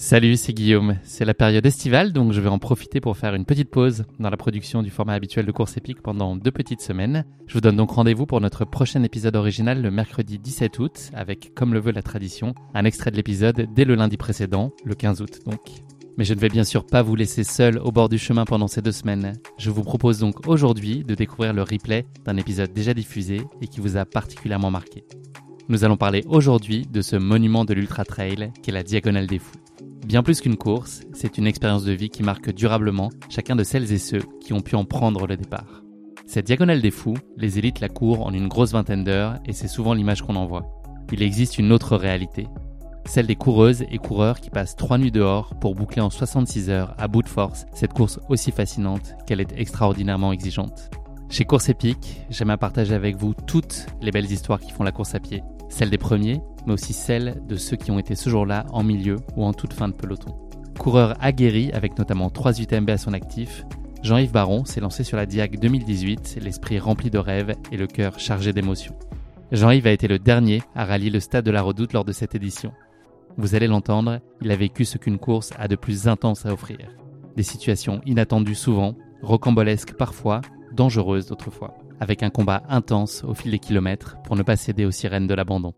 Salut, c'est Guillaume. C'est la période estivale, donc je vais en profiter pour faire une petite pause dans la production du format habituel de course épique pendant deux petites semaines. Je vous donne donc rendez-vous pour notre prochain épisode original le mercredi 17 août, avec, comme le veut la tradition, un extrait de l'épisode dès le lundi précédent, le 15 août donc. Mais je ne vais bien sûr pas vous laisser seul au bord du chemin pendant ces deux semaines. Je vous propose donc aujourd'hui de découvrir le replay d'un épisode déjà diffusé et qui vous a particulièrement marqué. Nous allons parler aujourd'hui de ce monument de l'Ultra Trail qu'est la Diagonale des Fous. Bien plus qu'une course, c'est une expérience de vie qui marque durablement chacun de celles et ceux qui ont pu en prendre le départ. Cette diagonale des fous, les élites la courent en une grosse vingtaine d'heures et c'est souvent l'image qu'on en voit. Il existe une autre réalité, celle des coureuses et coureurs qui passent trois nuits dehors pour boucler en 66 heures à bout de force cette course aussi fascinante qu'elle est extraordinairement exigeante. Chez Course Épique, j'aime à partager avec vous toutes les belles histoires qui font la course à pied, celles des premiers, mais aussi celles de ceux qui ont été ce jour-là en milieu ou en toute fin de peloton. Coureur aguerri avec notamment 3 UTMB à son actif, Jean-Yves Baron s'est lancé sur la Diag 2018, l'esprit rempli de rêves et le cœur chargé d'émotions. Jean-Yves a été le dernier à rallier le stade de la Redoute lors de cette édition. Vous allez l'entendre, il a vécu ce qu'une course a de plus intense à offrir. Des situations inattendues souvent, rocambolesques parfois, dangereuses d'autres fois avec un combat intense au fil des kilomètres pour ne pas céder aux sirènes de l'abandon.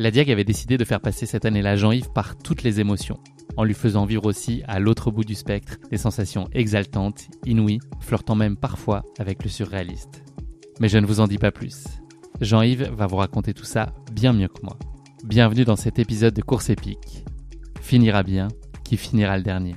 La Diag avait décidé de faire passer cette année-là Jean-Yves par toutes les émotions, en lui faisant vivre aussi à l'autre bout du spectre des sensations exaltantes, inouïes, flirtant même parfois avec le surréaliste. Mais je ne vous en dis pas plus. Jean-Yves va vous raconter tout ça bien mieux que moi. Bienvenue dans cet épisode de course épique. Finira bien, qui finira le dernier.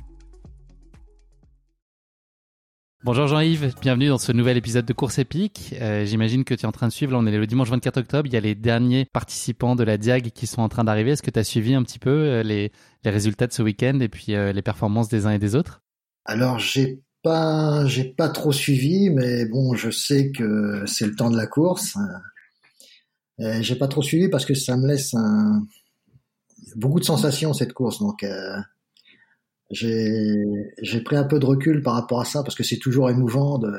Bonjour Jean-Yves, bienvenue dans ce nouvel épisode de Course Épique. Euh, J'imagine que tu es en train de suivre, là on est le dimanche 24 octobre, il y a les derniers participants de la Diag qui sont en train d'arriver. Est-ce que tu as suivi un petit peu euh, les, les, résultats de ce week-end et puis euh, les performances des uns et des autres? Alors j'ai pas j'ai pas trop suivi, mais bon je sais que c'est le temps de la course. J'ai pas trop suivi parce que ça me laisse beaucoup de sensations cette course, donc j'ai pris un peu de recul par rapport à ça parce que c'est toujours émouvant de,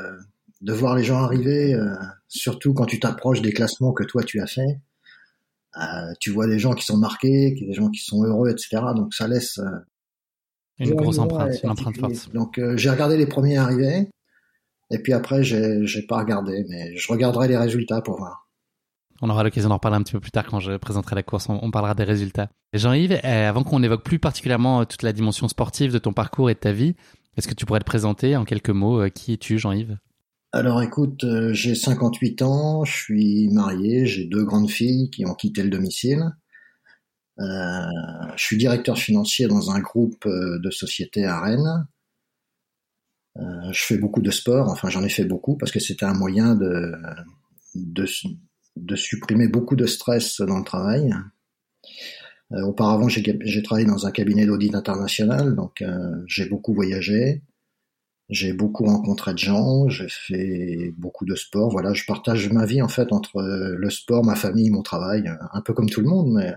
de voir les gens arriver, euh, surtout quand tu t'approches des classements que toi tu as fait. Euh, tu vois des gens qui sont marqués, des gens qui sont heureux, etc. Donc ça laisse euh, une grosse empreinte, une empreinte forte. Donc euh, j'ai regardé les premiers arrivés et puis après j'ai j'ai pas regardé, mais je regarderai les résultats pour voir. On aura l'occasion d'en reparler un petit peu plus tard quand je présenterai la course. On, parlera des résultats. Jean-Yves, euh, avant qu'on évoque plus particulièrement euh, toute la dimension sportive de ton parcours et de ta vie, est-ce que tu pourrais te présenter en quelques mots euh, Qui es-tu, Jean-Yves? Alors écoute, j'ai 58 ans, je suis marié, j'ai deux grandes filles qui ont quitté le domicile. Euh, je suis directeur financier dans un groupe de sociétés à Rennes. Euh, je fais beaucoup de sport, enfin j'en ai fait beaucoup parce que c'était un moyen de, de supprimer beaucoup de stress dans le travail. Euh, auparavant, j'ai travaillé dans un cabinet d'audit international, donc euh, j'ai beaucoup voyagé, j'ai beaucoup rencontré de gens, j'ai fait beaucoup de sport. Voilà, je partage ma vie en fait entre le sport, ma famille, mon travail, un peu comme tout le monde, mais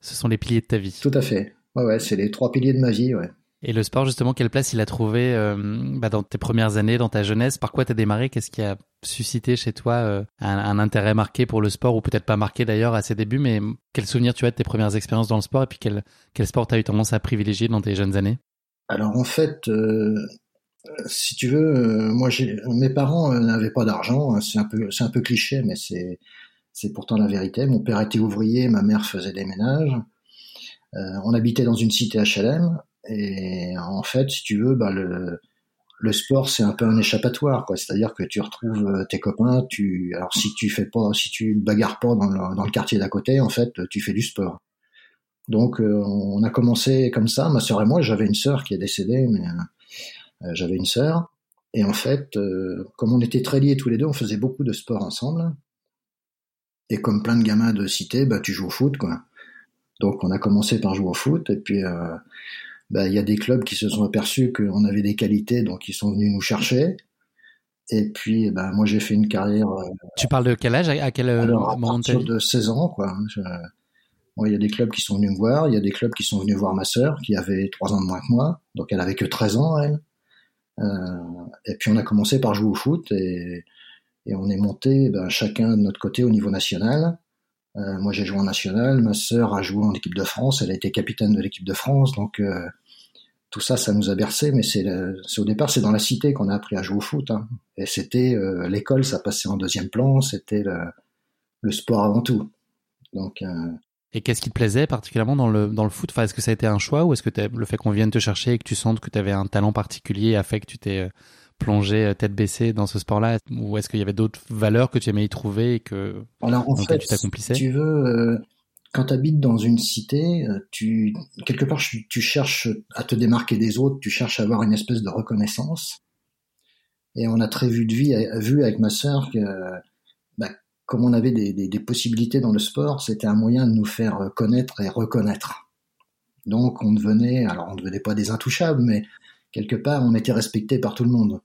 ce sont les piliers de ta vie. Tout à fait. Ouais, ouais, c'est les trois piliers de ma vie, ouais. Et le sport, justement, quelle place il a trouvé euh, bah, dans tes premières années, dans ta jeunesse? Par quoi t'as démarré? Qu'est-ce qui a suscité chez toi euh, un, intérêt marqué pour le sport, ou peut-être pas marqué d'ailleurs à ses débuts, mais quel souvenir tu as de tes premières expériences dans le sport, et puis quel, sport t'as eu tendance à privilégier dans tes jeunes années? Alors en fait, euh, si tu veux, moi, mes parents n'avaient pas d'argent. Hein, c'est un peu, un peu cliché, mais c'est pourtant la vérité. Mon père était ouvrier, ma mère faisait des ménages. on habitait dans une cité HLM et en fait, si tu veux, bah, le, le sport c'est un peu un échappatoire, quoi. C'est-à-dire que tu retrouves euh, tes copains. Tu, alors si tu fais pas, si tu bagarres pas dans le, dans le quartier d'à côté, en fait, tu fais du sport. Donc, euh, on a commencé comme ça. Ma sœur et moi, j'avais une sœur qui est décédée, mais euh, j'avais une sœur. Et en fait, comme on était très liés tous les deux, on faisait beaucoup de sport ensemble. Et comme plein de gamins de cité, bah, tu joues au foot, quoi. Donc, on a commencé par jouer au foot, et puis bah, il y a des clubs qui se sont aperçus qu'on avait des qualités, donc ils sont venus nous chercher. Et puis, bah, moi, j'ai fait une carrière. Euh, tu parles de quel âge? À quel euh, alors, moment À partir de 16 ans, quoi. il y a des clubs qui sont venus me voir. Il y a des clubs qui sont venus voir ma sœur, qui avait 3 ans de moins que moi. Donc, elle avait que 13 ans, elle. Euh, et puis, on a commencé par jouer au foot et, et on est monté ben, chacun de notre côté au niveau national. Moi, j'ai joué en national. Ma sœur a joué en équipe de France. Elle a été capitaine de l'équipe de France. Donc, tout ça, ça nous a bercé. Mais c'est au départ, c'est dans la cité qu'on a appris à jouer au foot. Hein. Et c'était l'école, ça passait en deuxième plan. C'était le, sport avant tout. Donc, et qu'est-ce qui te plaisait particulièrement dans le, dans le foot? Enfin, Est-ce que ça a été un choix ou est-ce que le fait qu'on vienne te chercher et que tu sentes que tu avais un talent particulier a fait que tu t'es euh, plongé euh, tête baissée dans ce sport-là? Ou est-ce qu'il y avait d'autres valeurs que tu aimais y trouver et que Alors, en fait, tu t'accomplissais tu veux, euh, quand tu habites dans une cité, tu, quelque part, tu, cherches à te démarquer des autres, tu cherches à avoir une espèce de reconnaissance. Et on a très vu de vie, vu avec ma sœur que comme on avait des, possibilités dans le sport, c'était un moyen de nous faire connaître et reconnaître. Donc on devenait, alors on ne devenait pas des intouchables, mais quelque part on était respecté par tout le monde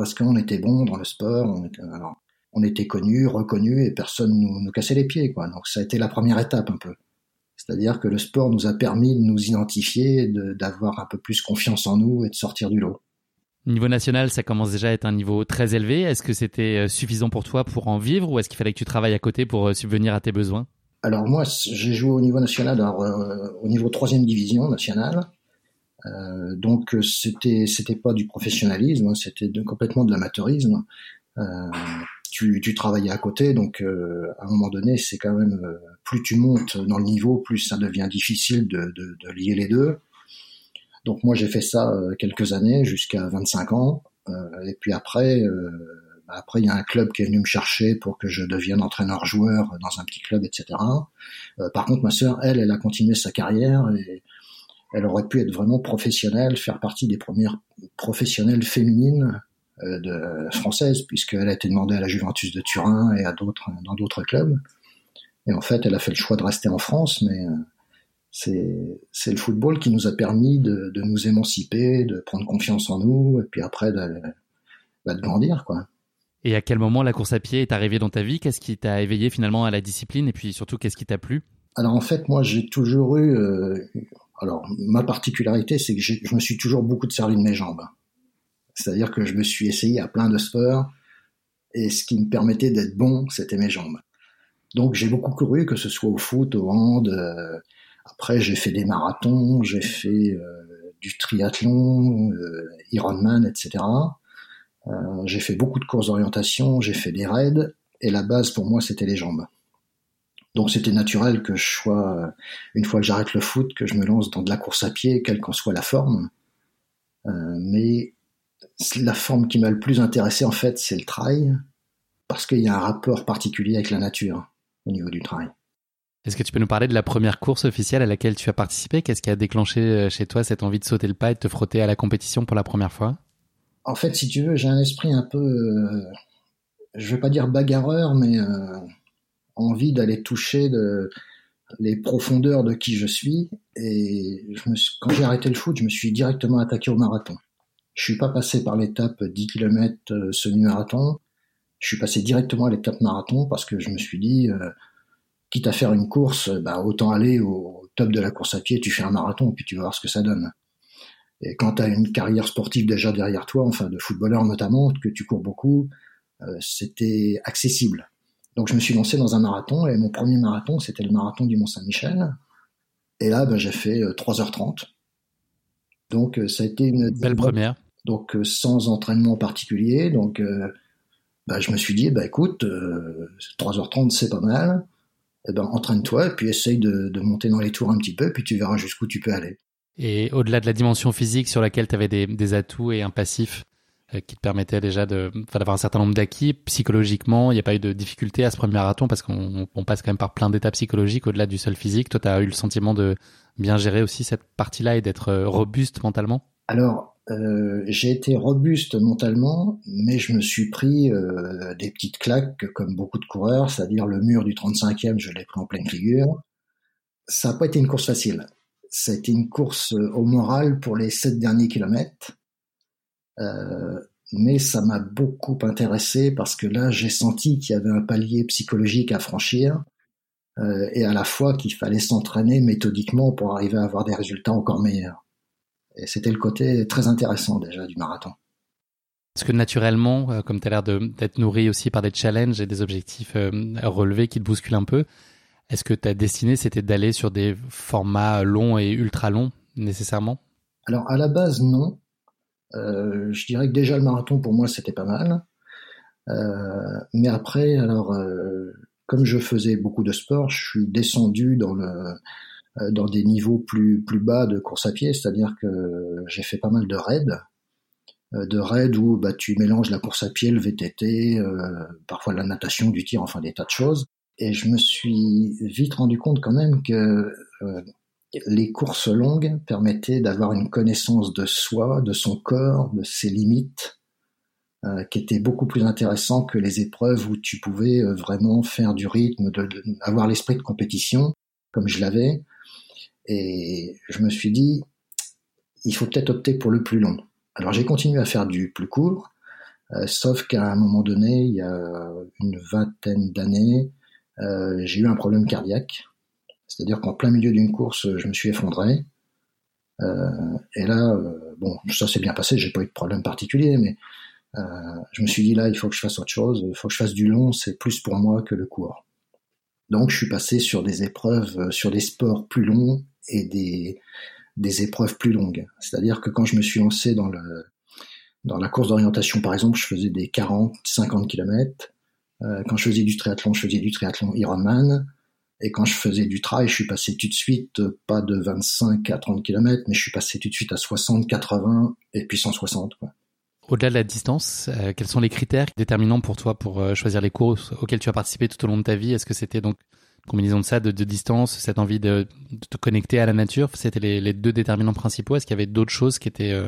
parce qu'on était bon dans le sport, on était, alors, on était connu, reconnu et personne nous, nous cassait les pieds quoi. Donc ça a été la première étape un peu. C'est-à-dire que le sport nous a permis de nous identifier, d'avoir un peu plus confiance en nous et de sortir du lot. Niveau national, ça commence déjà à être un niveau très élevé. Est-ce que c'était euh, suffisant pour toi pour en vivre ou est-ce qu'il fallait que tu travailles à côté pour euh, subvenir à tes besoins? Alors moi, j'ai joué au niveau national, alors, euh, au niveau troisième division nationale. Euh, donc c'était c'était pas du professionnalisme, hein, c'était complètement de l'amateurisme. Euh, tu, tu, travaillais à côté, donc à un moment donné, c'est quand même plus tu montes dans le niveau, plus ça devient difficile de, de, de lier les deux. Donc moi j'ai fait ça euh, quelques années jusqu'à 25 ans euh, et puis après euh, bah, après il y a un club qui est venu me chercher pour que je devienne entraîneur-joueur dans un petit club etc. par contre ma sœur elle elle a continué sa carrière et elle aurait pu être vraiment professionnelle, faire partie des premières professionnelles féminines de françaises puisqu'elle a été demandée à la Juventus de Turin et à d'autres dans d'autres clubs. Et en fait, elle a fait le choix de rester en France, mais c'est le football qui nous a permis de, de, nous émanciper, de prendre confiance en nous, et puis après de, bah, de grandir, quoi. Et à quel moment la course à pied est arrivée dans ta vie? Qu'est-ce qui t'a éveillé finalement à la discipline? Et puis surtout qu'est-ce qui t'a plu? Alors en fait, moi j'ai toujours eu. Euh, alors ma particularité, c'est que je me suis toujours beaucoup servi de mes jambes. C'est-à-dire que je me suis essayé à plein de sports et ce qui me permettait d'être bon, c'était mes jambes. Donc j'ai beaucoup couru, que ce soit au foot, au hand. Euh, après, j'ai fait des marathons, j'ai fait euh, du triathlon, euh, Ironman, etc. Euh, j'ai fait beaucoup de courses d'orientation, j'ai fait des raids, et la base pour moi, c'était les jambes. Donc c'était naturel que je sois, une fois que j'arrête le foot, que je me lance dans de la course à pied, quelle qu'en soit la forme. mais la forme qui m'a le plus intéressé, en fait, c'est le trail, parce qu'il y a un rapport particulier avec la nature au niveau du trail. Est-ce que tu peux nous parler de la première course officielle à laquelle tu as participé? Qu'est-ce qui a déclenché euh, chez toi cette envie de sauter le pas et de te frotter à la compétition pour la première fois? En fait, si tu veux, j'ai un esprit un peu, euh, je vais pas dire bagarreur, mais euh, envie d'aller toucher les profondeurs de qui je suis. Et quand j'ai arrêté le foot, je me suis directement attaqué au marathon. Je suis pas passé par l'étape 10 km semi-marathon. Je suis passé directement à l'étape marathon parce que je me suis dit quitte à faire une course, bah, autant aller au top de la course à pied, tu fais un marathon, puis tu vas voir ce que ça donne. Et quand tu as une carrière sportive déjà derrière toi, enfin de footballeur notamment, que tu cours beaucoup, euh, c'était accessible. Donc je me suis lancé dans un marathon, et mon premier marathon, c'était le marathon du Mont-Saint-Michel. Et là, ben, j'ai fait 3h30. Euh, donc euh, ça a été une belle première. Donc sans entraînement particulier. Donc ben, je me suis dit, bah écoute, 3h30 c'est pas mal eh ben, entraîne-toi et puis essaye de, monter dans les tours un petit peu, puis tu verras jusqu'où tu peux aller. Et au-delà de la dimension physique sur laquelle tu avais des, atouts et un passif euh, qui te permettaient déjà d'avoir un certain nombre d'acquis, psychologiquement, il n'y a pas eu de difficulté à ce premier marathon parce qu'on passe quand même par plein d'étapes psychologiques au-delà du seul physique. Toi, tu as eu le sentiment de bien gérer aussi cette partie-là et d'être euh, robuste mentalement? Alors, euh, j'ai été robuste mentalement, mais je me suis pris euh, des petites claques comme beaucoup de coureurs, c'est-à-dire le mur du 35e, je l'ai pris en pleine figure. Ça n'a pas été une course facile. Été une course euh, au moral pour les sept derniers kilomètres, mais ça m'a beaucoup intéressé parce que là, j'ai senti qu'il y avait un palier psychologique à franchir et à la fois qu'il fallait s'entraîner méthodiquement pour arriver à avoir des résultats encore meilleurs. Et c'était le côté très intéressant déjà du marathon. Parce que naturellement, euh, comme tu as l'air d'être nourri aussi par des challenges et des objectifs euh, relevés qui te bousculent un peu, Est-ce que ta destinée, c'était d'aller sur des formats longs et ultra longs, nécessairement? Alors, à la base, non. Euh, je dirais que déjà le marathon, pour moi, c'était pas mal. Euh, mais après, alors, euh, comme je faisais beaucoup de sport, je suis descendu dans le dans des niveaux plus plus bas de course à pied, c'est-à-dire que j'ai fait pas mal de raids, de raids où bah tu mélanges la course à pied, le VTT, parfois la natation, du tir, enfin des tas de choses. Et je me suis vite rendu compte quand même que euh, les courses longues permettaient d'avoir une connaissance de soi, de son corps, de ses limites, euh, qui était beaucoup plus intéressant que les épreuves où tu pouvais euh, vraiment faire du rythme, de, avoir l'esprit de compétition, comme je l'avais. Et je me suis dit, il faut peut-être opter pour le plus long. Alors j'ai continué à faire du plus court, sauf qu'à un moment donné, il y a une vingtaine d'années, euh, j'ai eu un problème cardiaque. C'est-à-dire qu'en plein milieu d'une course, je me suis effondré. Euh, et là, euh, bon, ça s'est bien passé, j'ai pas eu de problème particulier, mais je me suis dit là, il faut que je fasse autre chose, il faut que je fasse du long, c'est plus pour moi que le court. Donc je suis passé sur des épreuves, sur des sports plus longs et des, épreuves plus longues. C'est-à-dire que quand je me suis lancé dans dans la course d'orientation, par exemple, je faisais des 40, 50 km. Euh, quand je faisais du triathlon, je faisais du triathlon Ironman. Et quand je faisais du trail, je suis passé tout de suite, euh, pas de 25 à 30 km, mais je suis passé tout de suite à 60, 80 et puis 160. Au-delà de la distance, euh, quels sont les critères déterminants pour toi pour choisir les courses auxquelles tu as participé tout au long de ta vie? Est-ce que c'était donc une combinaison de ça, de, distance, cette envie de, te connecter à la nature? C'était les, deux déterminants principaux. Est-ce qu'il y avait d'autres choses qui étaient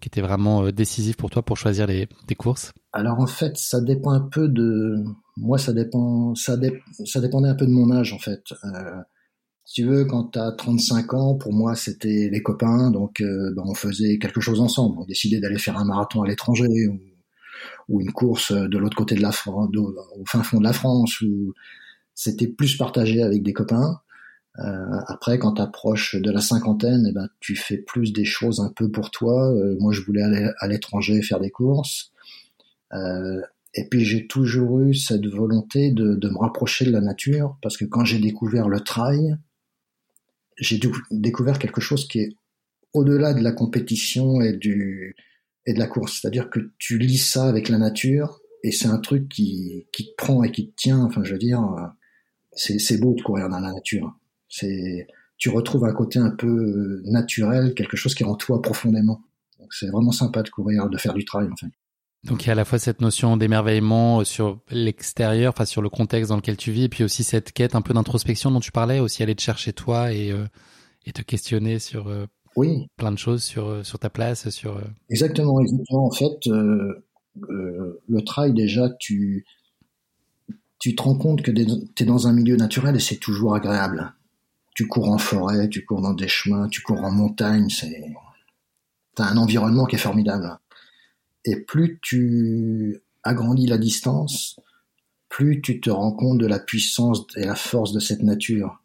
qui était vraiment euh, décisif pour toi pour choisir les, courses? Alors en fait, ça dépend un peu de moi, ça dépend, ça, dépendait un peu de mon âge en fait. Euh, si tu veux, quand tu as 35 ans, pour moi, c'était les copains, donc euh, ben, on faisait quelque chose ensemble. On décidait d'aller faire un marathon à l'étranger ou, ou, une course de l'autre côté de la France, au fin fond de la France, où c'était plus partagé avec des copains. Euh, après, quand tu approches de la cinquantaine, eh ben, tu fais plus des choses un peu pour toi. Euh, moi, je voulais aller à l'étranger faire des courses. Euh, et puis, j'ai toujours eu cette volonté de, de, me rapprocher de la nature, parce que quand j'ai découvert le trail, j'ai découvert quelque chose qui est au-delà de la compétition et, du, et de la course. C'est-à-dire que tu lis ça avec la nature, et c'est un truc qui, qui te prend et qui te tient. Enfin, je veux dire, c'est beau de courir dans la nature. C'est, tu retrouves un côté un peu euh, naturel, quelque chose qui est en toi profondément. Donc c'est vraiment sympa de courir, de faire du en fait. Donc il y a à la fois cette notion d'émerveillement sur l'extérieur, enfin sur le contexte dans lequel tu vis, et puis aussi cette quête un peu d'introspection dont tu parlais, aussi aller te chercher toi et, euh, et te questionner sur euh, oui. plein de choses, sur, sur ta place, sur... Exactement, exactement. En fait, le trail déjà, tu, tu te rends compte que tu es dans un milieu naturel et c'est toujours agréable tu cours en forêt, tu cours dans des chemins, tu cours en montagne, c'est t'as un environnement qui est formidable. Et plus tu agrandis la distance, plus tu te rends compte de la puissance et la force de cette nature.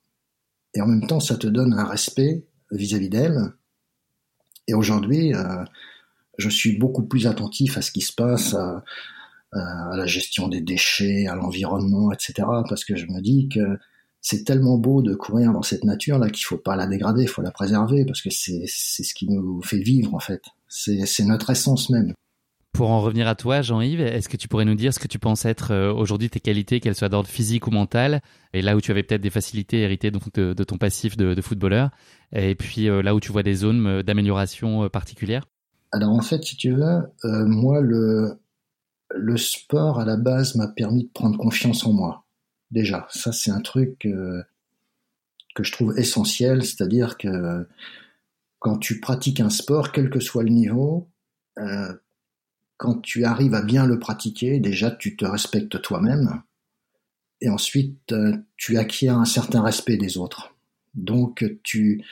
Et en même temps, ça te donne un respect vis-à-vis d'elle. Et aujourd'hui, euh, je suis beaucoup plus attentif à ce qui se passe, à, à la gestion des déchets, à l'environnement, etc. Parce que je me dis que c'est tellement beau de courir dans cette nature là qu'il faut pas la dégrader, il faut la préserver parce que c'est ce qui nous fait vivre en fait. C'est notre essence même. Pour en revenir à toi, Jean-Yves, est-ce que tu pourrais nous dire ce que tu penses être euh, aujourd'hui tes qualités, qu'elles soient d'ordre physique ou mental, et là où tu avais peut-être des facilités héritées donc de, ton passif de, footballeur, et puis euh, là où tu vois des zones euh, d'amélioration particulières Alors en fait, si tu veux, moi le le sport à la base m'a permis de prendre confiance en moi déjà. Ça, c'est un truc euh, que je trouve essentiel, c'est-à-dire que quand tu pratiques un sport, quel que soit le niveau, euh, quand tu arrives à bien le pratiquer, déjà tu te respectes toi-même, et ensuite euh, tu acquiers un certain respect des autres. Donc tu,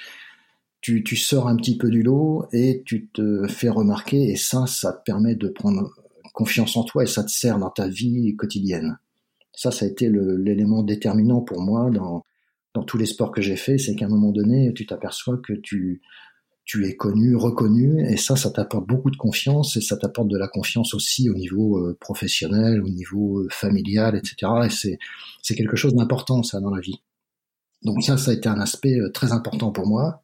tu, tu sors un petit peu du lot et tu te fais remarquer, et ça, ça te permet de prendre confiance en toi et ça te sert dans ta vie quotidienne. Ça, ça a été l'élément déterminant pour moi dans, dans tous les sports que j'ai fait, c'est qu'à un moment donné, tu t'aperçois que tu, tu es connu, reconnu, et ça, ça t'apporte beaucoup de confiance, et ça t'apporte de la confiance aussi au niveau euh, professionnel, au niveau euh, familial, etc. Et c'est, quelque chose d'important, ça, dans la vie. Donc ça, ça a été un aspect très important pour moi.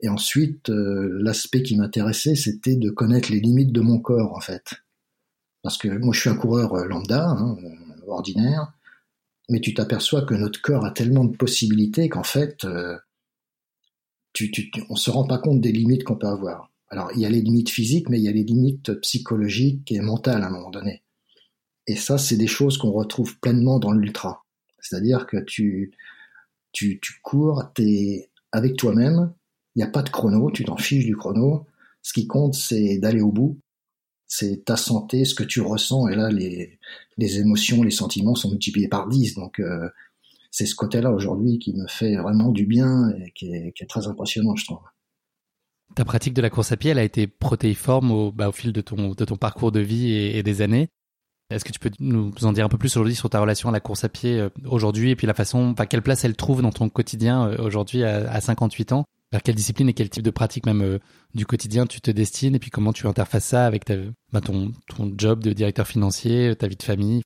Et ensuite, l'aspect qui m'intéressait, c'était de connaître les limites de mon corps, en fait. Parce que moi, je suis un coureur lambda, hein, ordinaire, mais tu t'aperçois que notre corps a tellement de possibilités qu'en fait, tu, tu, on se rend pas compte des limites qu'on peut avoir. Alors, il y a les limites physiques, mais il y a les limites psychologiques et mentales à un moment donné. Et ça, c'est des choses qu'on retrouve pleinement dans l'ultra. C'est-à-dire que tu, tu, tu cours, t'es avec toi-même, il n'y a pas de chrono, tu t'en fiches du chrono. Ce qui compte, c'est d'aller au bout. C'est ta santé, ce que tu ressens. Et là, les, les émotions, les sentiments sont multipliés par 10. Donc, euh, c'est ce côté-là aujourd'hui qui me fait vraiment du bien et qui est, très impressionnant, je trouve. Ta pratique de la course à pied, elle a été protéiforme au, bah, au fil de ton, de ton parcours de vie et, et des années. Est-ce que tu peux nous en dire un peu plus aujourd'hui sur ta relation à la course à pied euh, aujourd'hui et puis la façon, enfin, quelle place elle trouve dans ton quotidien euh, aujourd'hui à, à, 58 ans? Vers quelle discipline et quel type de pratique même euh, du quotidien tu te destines et puis comment tu interfaces ça avec ta, bah, ton, job de directeur financier, ta vie de famille?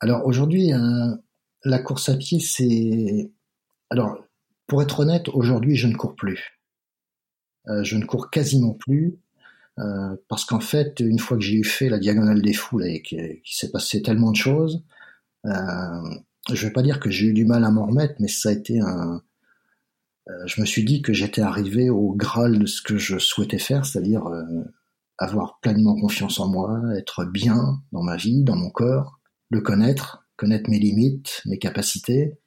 Alors aujourd'hui, la course à pied, c'est... Alors, pour être honnête, aujourd'hui, je ne cours plus. Euh, je ne cours quasiment plus. Euh, parce qu'en fait, une fois que j'ai eu fait la diagonale des foules et qu'il s'est passé tellement de choses, euh, je vais pas dire que j'ai eu du mal à m'en remettre, mais ça a été un. Euh, je me suis dit que j'étais arrivé au graal de ce que je souhaitais faire, c'est-à-dire euh, avoir pleinement confiance en moi, être bien dans ma vie, dans mon corps, le connaître, connaître mes limites, mes capacités.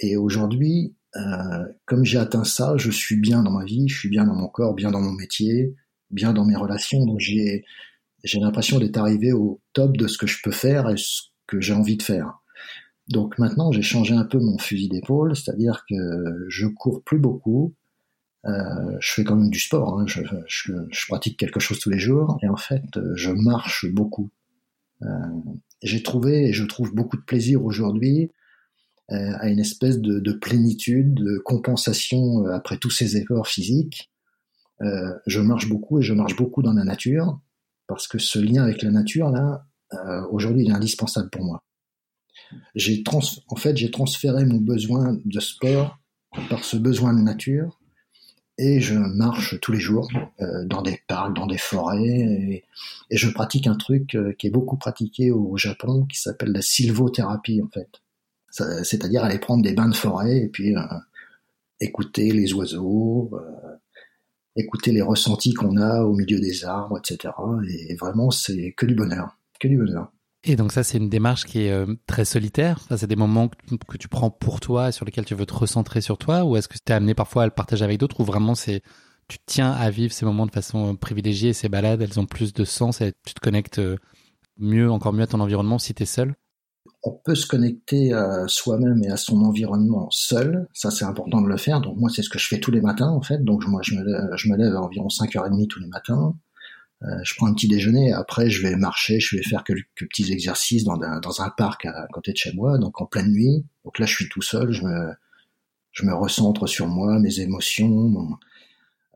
Et aujourd'hui, euh, comme j'ai atteint ça, je suis bien dans ma vie, je suis bien dans mon corps, bien dans mon métier, bien dans mes relations. Donc j'ai j'ai l'impression d'être arrivé au top de ce que je peux faire et ce que j'ai envie de faire. Donc maintenant, j'ai changé un peu mon fusil d'épaule, c'est-à-dire que je cours plus beaucoup. Euh, je fais quand même du sport, hein, je, je, pratique quelque chose tous les jours, et en fait, je marche beaucoup. Euh, j'ai trouvé et je trouve beaucoup de plaisir aujourd'hui euh, à une espèce de, de, plénitude, de compensation euh, après tous ces efforts physiques. Je marche beaucoup et je marche beaucoup dans la nature parce que ce lien avec la nature là, aujourd'hui, il est indispensable pour moi. J'ai en fait, j'ai transféré mon besoin de sport par ce besoin de nature et je marche tous les jours euh, dans des parcs, dans des forêts, et, je pratique un truc euh, qui est beaucoup pratiqué au Japon, qui s'appelle la sylvothérapie en fait. C'est-à-dire aller prendre des bains de forêt et puis euh, écouter les oiseaux, écouter les ressentis qu'on a au milieu des arbres, etc. Et vraiment, c'est que du bonheur, que du bonheur. Et donc ça, c'est une démarche qui est euh, très solitaire. Ça, c'est des moments que, tu prends pour toi, sur lesquels tu veux te recentrer sur toi, ou est-ce que tu es amené parfois à le partager avec d'autres, ou vraiment c'est tu tiens à vivre ces moments de façon euh, privilégiée, ces balades, elles ont plus de sens, et tu te connectes euh, mieux, encore mieux à ton environnement si tu es seul? On peut se connecter à soi-même et à son environnement seul, ça c'est important de le faire. Donc moi c'est ce que je fais tous les matins en fait. Donc moi je me lève, je me lève à environ 5h30 tous les matins. Euh, je prends un petit déjeuner, après je vais marcher, je vais faire quelques petits exercices dans un, parc à côté de chez moi, donc en pleine nuit. Donc là je suis tout seul, je me, je me recentre sur moi, mes émotions, mon,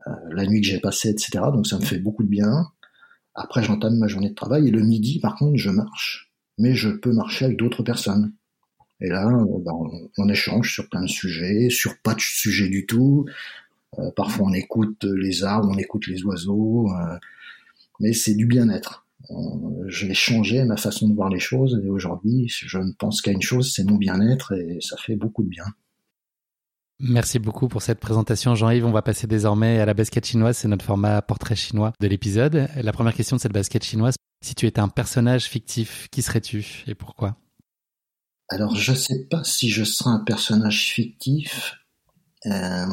euh, la nuit que j'ai passée, etc. Donc ça me fait beaucoup de bien. Après j'entame ma journée de travail et le midi par contre je marche, mais je peux marcher avec d'autres personnes. Et là, ben, on, échange sur plein de sujets, sur pas de sujets du tout. Euh, parfois on écoute les arbres, on écoute les oiseaux. Euh, mais c'est du bien-être. J'ai changé ma façon de voir les choses et aujourd'hui, je ne pense qu'à une chose, c'est mon bien-être et ça fait beaucoup de bien. Merci beaucoup pour cette présentation, Jean-Yves. On va passer désormais à la basket chinoise. C'est notre format portrait chinois de l'épisode. La première question de cette basket chinoise, si tu étais un personnage fictif, qui serais-tu et pourquoi? Alors, je ne sais pas si je serais un personnage fictif. Euh,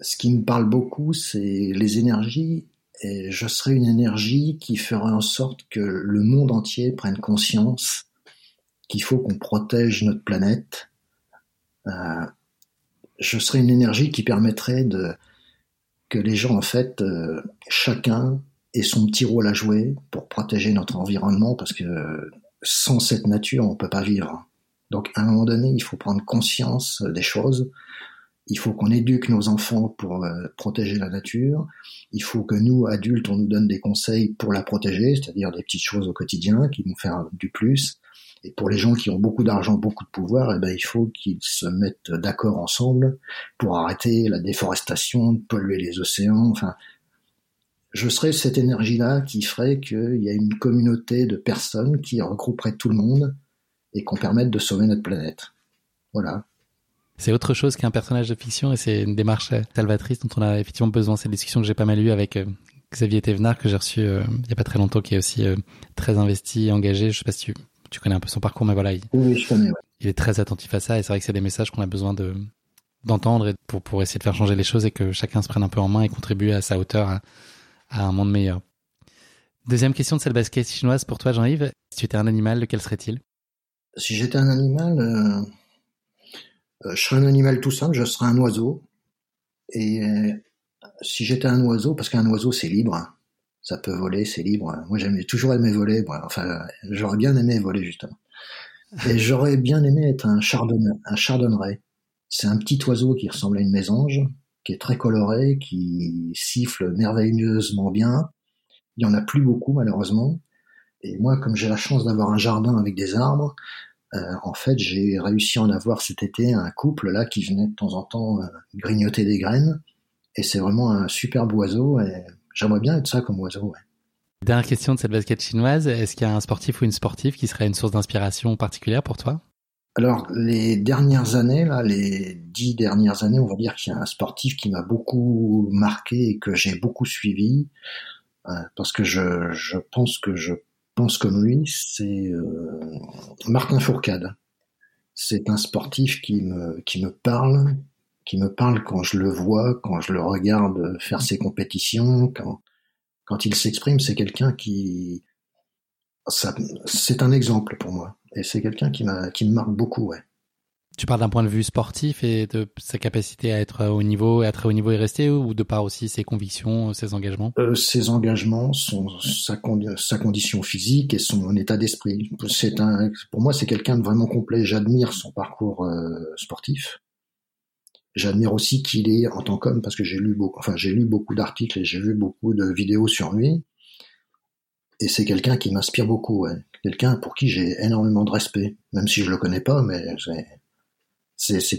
ce qui me parle beaucoup, c'est les énergies et je serai une énergie qui ferait en sorte que le monde entier prenne conscience qu'il faut qu'on protège notre planète. Euh, je serai une énergie qui permettrait de que les gens, en fait, euh, chacun ait son petit rôle à jouer pour protéger notre environnement, parce que sans cette nature, on peut pas vivre. Donc, à un moment donné, il faut prendre conscience des choses il faut qu'on éduque nos enfants pour euh, protéger la nature. Il faut que nous, adultes, on nous donne des conseils pour la protéger, c'est-à-dire des petites choses au quotidien qui vont faire du plus. Et pour les gens qui ont beaucoup d'argent, beaucoup de pouvoir, eh ben, il faut qu'ils se mettent d'accord ensemble pour arrêter la déforestation, polluer les océans. Enfin, je serais cette énergie-là qui ferait qu'il y a une communauté de personnes qui regrouperait tout le monde et qu'on permette de sauver notre planète. Voilà. C'est autre chose qu'un personnage de fiction et c'est une démarche salvatrice dont on a effectivement besoin. C'est une discussion que j'ai pas mal eue avec euh, Xavier Thévenard que j'ai reçu euh, il y a pas très longtemps, qui est aussi euh, très investi, engagé. Je sais pas si tu, tu connais un peu son parcours, mais voilà. Il, oui, je connais. Il est très attentif à ça et c'est vrai que c'est des messages qu'on a besoin de d'entendre et pour pour essayer de faire changer les choses et que chacun se prenne un peu en main et contribue à sa hauteur à, à un monde meilleur. Deuxième question de cette basket chinoise pour toi, Jean-Yves. Si tu étais un animal, lequel serait-il? Si j'étais un animal, euh, je serais un animal tout simple, je serais un oiseau. Et euh, si j'étais un oiseau, parce qu'un oiseau c'est libre, hein. ça peut voler, c'est libre. Moi j'aimais toujours aimé voler, enfin j'aurais bien aimé voler justement. Et j'aurais bien aimé être un un chardonneret. C'est un petit oiseau qui ressemble à une mésange, qui est très coloré, qui siffle merveilleusement bien. Il y en a plus beaucoup malheureusement. Et moi, comme j'ai la chance d'avoir un jardin avec des arbres, euh, en fait, j'ai réussi à en avoir cet été un couple là qui venait de temps en temps euh, grignoter des graines. Et c'est vraiment un superbe oiseau. Et j'aimerais bien être ça comme oiseau. Dernière question de cette basket chinoise. Est-ce qu'il y a un sportif ou une sportive qui serait une source d'inspiration particulière pour toi? Alors les dernières années, là, les dix dernières années, on va dire qu'il y a un sportif qui m'a beaucoup marqué et que j'ai beaucoup suivi, euh, parce que je, je pense que je pense comme lui, c'est euh, Martin Fourcade. C'est un sportif qui me, qui me parle, qui me parle quand je le vois, quand je le regarde faire ses compétitions, quand, quand il s'exprime, c'est quelqu'un qui, c'est un exemple pour moi. Et c'est quelqu'un qui m'a, qui me marque beaucoup, ouais. Tu parles d'un point de vue sportif et de sa capacité à être au niveau, et à très haut niveau et rester, ou de part aussi ses convictions, ses engagements? Euh, Ses engagements, son, sa, sa condition physique et son état d'esprit. C'est un, pour moi, c'est quelqu'un de vraiment complet. J'admire son parcours euh, sportif. J'admire aussi qu'il est en tant qu'homme, parce que j'ai lu beaucoup, enfin j'ai lu beaucoup d'articles et j'ai vu beaucoup de vidéos sur lui. Et c'est quelqu'un qui m'inspire beaucoup. Ouais. Quelqu'un pour qui j'ai énormément de respect, même si je le connais pas, mais c'est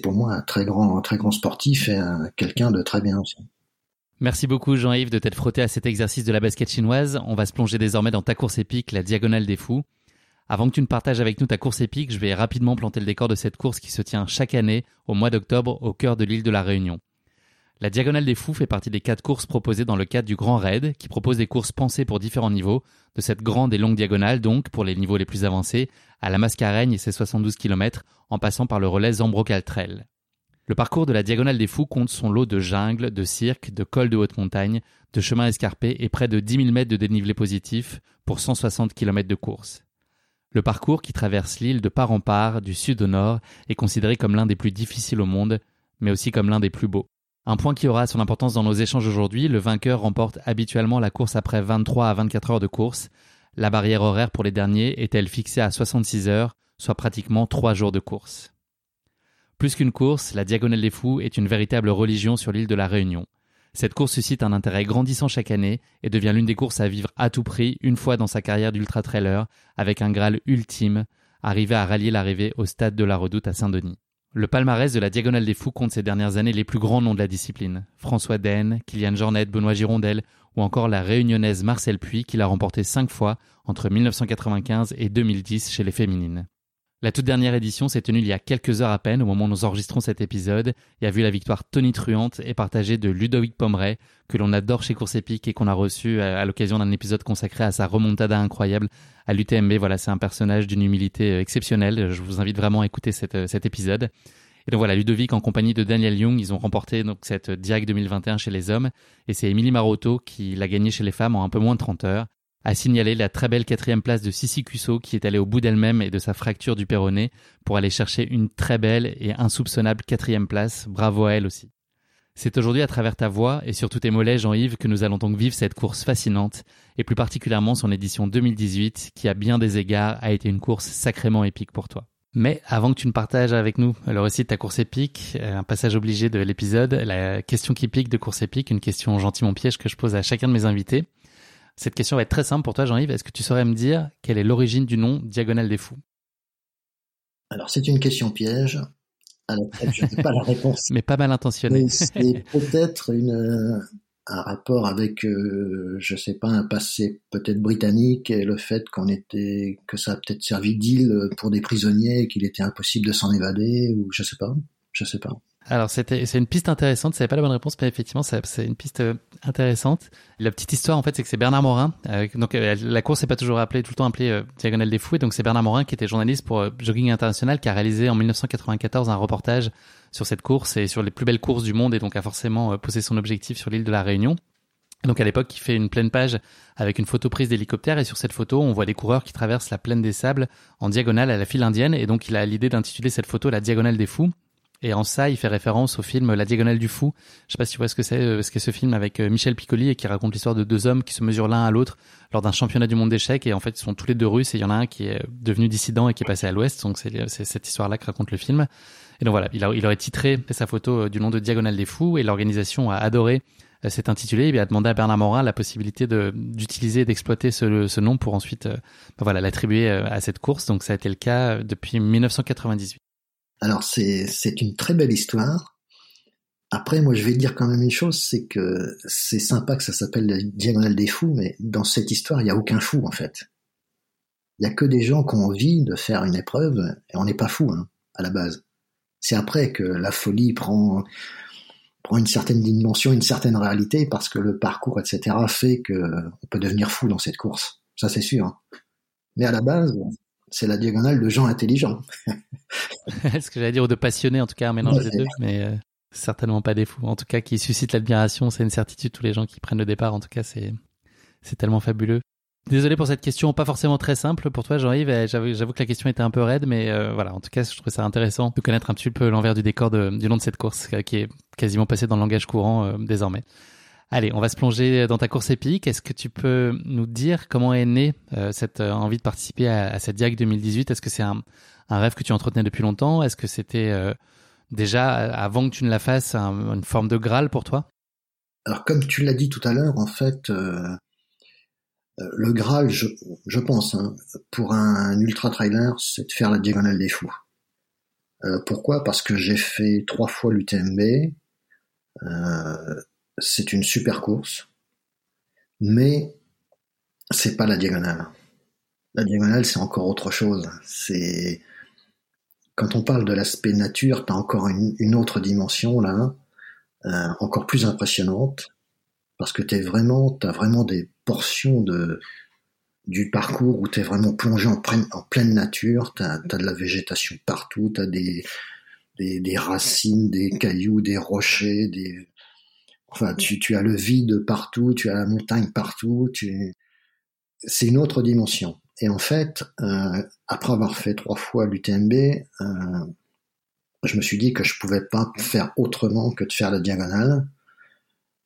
pour moi un très grand, un très grand sportif et quelqu'un de très bien aussi. Merci beaucoup Jean-Yves de t'être frotté à cet exercice de la basket chinoise. On va se plonger désormais dans ta course épique, la Diagonale des Fous. Avant que tu ne partages avec nous ta course épique, je vais rapidement planter le décor de cette course qui se tient chaque année au mois d'octobre au cœur de l'île de la Réunion. La Diagonale des Fous fait partie des quatre courses proposées dans le cadre du Grand Raid, qui propose des courses pensées pour différents niveaux, de cette grande et longue diagonale donc, pour les niveaux les plus avancés, à la Mascareigne et ses 72 km, en passant par le relais Zambro-Caltrel. Le parcours de la Diagonale des Fous compte son lot de jungles, de cirques, de cols de haute montagne, de chemins escarpés et près de 10 000 mètres de dénivelé positif pour 160 km de course. Le parcours qui traverse l'île de part en part, du sud au nord, est considéré comme l'un des plus difficiles au monde, mais aussi comme l'un des plus beaux. Un point qui aura son importance dans nos échanges aujourd'hui, le vainqueur remporte habituellement la course après 23 à 24 heures de course. La barrière horaire pour les derniers est-elle fixée à 66 heures, soit pratiquement 3 jours de course? Plus qu'une course, la Diagonale des Fous est une véritable religion sur l'île de la Réunion. Cette course suscite un intérêt grandissant chaque année et devient l'une des courses à vivre à tout prix une fois dans sa carrière d'ultra-trailer, avec un Graal ultime, arriver à rallier l'arrivée au stade de la Redoute à Saint-Denis. Le palmarès de la Diagonale des Fous compte ces dernières années les plus grands noms de la discipline. François Daine, Kylian Jornet, Benoît Girondel ou encore la réunionnaise Marcel Puy qui l'a remporté cinq fois entre 1995 et 2010 chez les féminines. La toute dernière édition s'est tenue il y a quelques heures à peine au moment où nous enregistrons cet épisode et a vu la victoire tonitruante et partagée de Ludovic Pomeray, que l'on adore chez Course Épique et qu'on a reçu à l'occasion d'un épisode consacré à sa remontada incroyable à l'UTMB. Voilà, c'est un personnage d'une humilité euh, exceptionnelle. Je vous invite vraiment à écouter euh, cet épisode. Et donc voilà, Ludovic en compagnie de Daniel Young, ils ont remporté donc cette Direct 2021 chez les hommes et c'est Émilie Marotto qui l'a gagné chez les femmes en un peu moins de 30 heures a signalé la très belle quatrième place de Sissi Cusso qui est allée au bout d'elle-même et de sa fracture du péroné pour aller chercher une très belle et insoupçonnable quatrième place. Bravo à elle aussi. C'est aujourd'hui à travers ta voix et surtout tes mollets, Jean-Yves, que nous allons donc vivre cette course fascinante et plus particulièrement son édition 2018 qui, à bien des égards, a été une course sacrément épique pour toi. Mais avant que tu ne partages avec nous le récit de ta course épique, euh, un passage obligé de l'épisode, la question qui pique de course épique, une question gentiment piège que je pose à chacun de mes invités. Cette question va être très simple pour toi, Jean-Yves. Est-ce que tu saurais me dire quelle est l'origine du nom Diagonale des Fous? Alors c'est une question piège à laquelle je n'ai pas la réponse. Mais pas mal intentionné. C'est peut-être une un rapport avec, euh, je sais pas, un passé peut-être britannique et le fait qu'on était, que ça a peut-être servi d'île pour des prisonniers et qu'il était impossible de s'en évader ou je sais pas, je sais pas. Alors c'était c'est une piste intéressante, c'est pas la bonne réponse, mais effectivement c'est une piste euh, intéressante. La petite histoire en fait c'est que c'est Bernard Morin, euh, donc euh, la course n'est pas toujours appelée tout le temps appelée Diagonale des Fous, et donc c'est Bernard Morin qui était journaliste pour Jogging International, qui a réalisé en 1994 un reportage sur cette course et sur les plus belles courses du monde, et donc a forcément posé son objectif sur l'île de la Réunion. Donc à l'époque, il fait une pleine page avec une photo prise d'hélicoptère et sur cette photo, on voit des coureurs qui traversent la plaine des sables en diagonale à la file indienne et donc il a l'idée d'intituler cette photo la diagonale des fous. Et en ça, il fait référence au film La Diagonale du Fou. Je sais pas si tu vois ce que c'est, euh, ce qu'est ce film avec euh, Michel Piccoli et qui raconte l'histoire de deux hommes qui se mesurent l'un à l'autre lors d'un championnat du monde d'échecs. Et en fait, ils sont tous les deux russes et il y en a un qui est devenu dissident et qui est passé à l'ouest. Donc c'est cette histoire-là que raconte le film. Et donc voilà, il, il aurait titré sa photo euh, du nom de Diagonale des Fous et l'organisation a adoré cet intitulé et a demandé à Bernard Morin la possibilité d'utiliser d'exploiter ce, ce, nom pour ensuite ben voilà l'attribuer à cette course. Donc ça a été le cas depuis 1998. Alors c'est une très belle histoire. Après, moi, je vais dire quand même une chose, c'est que c'est sympa que ça s'appelle la diagonale des fous, mais dans cette histoire, il n'y a aucun fou en fait. Il n'y a que des gens qui ont envie de faire une épreuve, et on n'est pas fou hein, à la base. C'est après que la folie prend prend une certaine dimension, une certaine réalité, parce que le parcours, etc., fait que on peut devenir fou dans cette course. Ça, c'est sûr. Mais à la base, c'est la diagonale de gens intelligents. Ce que j'allais dire, ou de passionnés, en tout cas, un mélange des deux, mais euh, certainement pas des fous. En tout cas, qui suscite l'admiration, c'est une certitude. Tous les gens qui prennent le départ, en tout cas, c'est c'est tellement fabuleux. Désolé pour cette question, pas forcément très simple pour toi, Jean-Yves. J'avoue que la question était un peu raide, mais euh, voilà. En tout cas, je trouve ça intéressant de connaître un petit peu l'envers du décor du long de cette course, euh, qui est quasiment passé dans le langage courant désormais. Allez, on va se plonger dans ta course épique. Est-ce que tu peux nous dire comment est née euh, cette euh, envie de participer à, cette Diag 2018 Est-ce que c'est un, rêve que tu entretenais depuis longtemps? Est-ce que c'était euh, déjà, avant que tu ne la fasses, une forme de Graal pour toi? Alors, comme tu l'as dit tout à l'heure, en fait, le Graal, je, pense, hein, pour un, ultra-trailer, c'est de faire la Diagonale des Fous. pourquoi? Parce que j'ai fait trois fois l'UTMB c'est une super course, mais c'est pas la diagonale. La diagonale, c'est encore autre chose. C'est quand on parle de l'aspect nature, t'as encore une, autre dimension là, euh, encore plus impressionnante, parce que t'es vraiment, t'as vraiment des portions de du parcours où t'es vraiment plongé en, pleine, nature. T'as as de la végétation partout, t'as des des racines, des cailloux, des rochers, des Enfin, tu, tu, as le vide partout, tu as la montagne partout, tu... c'est une autre dimension. Et en fait, euh, après avoir fait trois fois l'UTMB, euh, je me suis dit que je pouvais pas faire autrement que de faire la diagonale.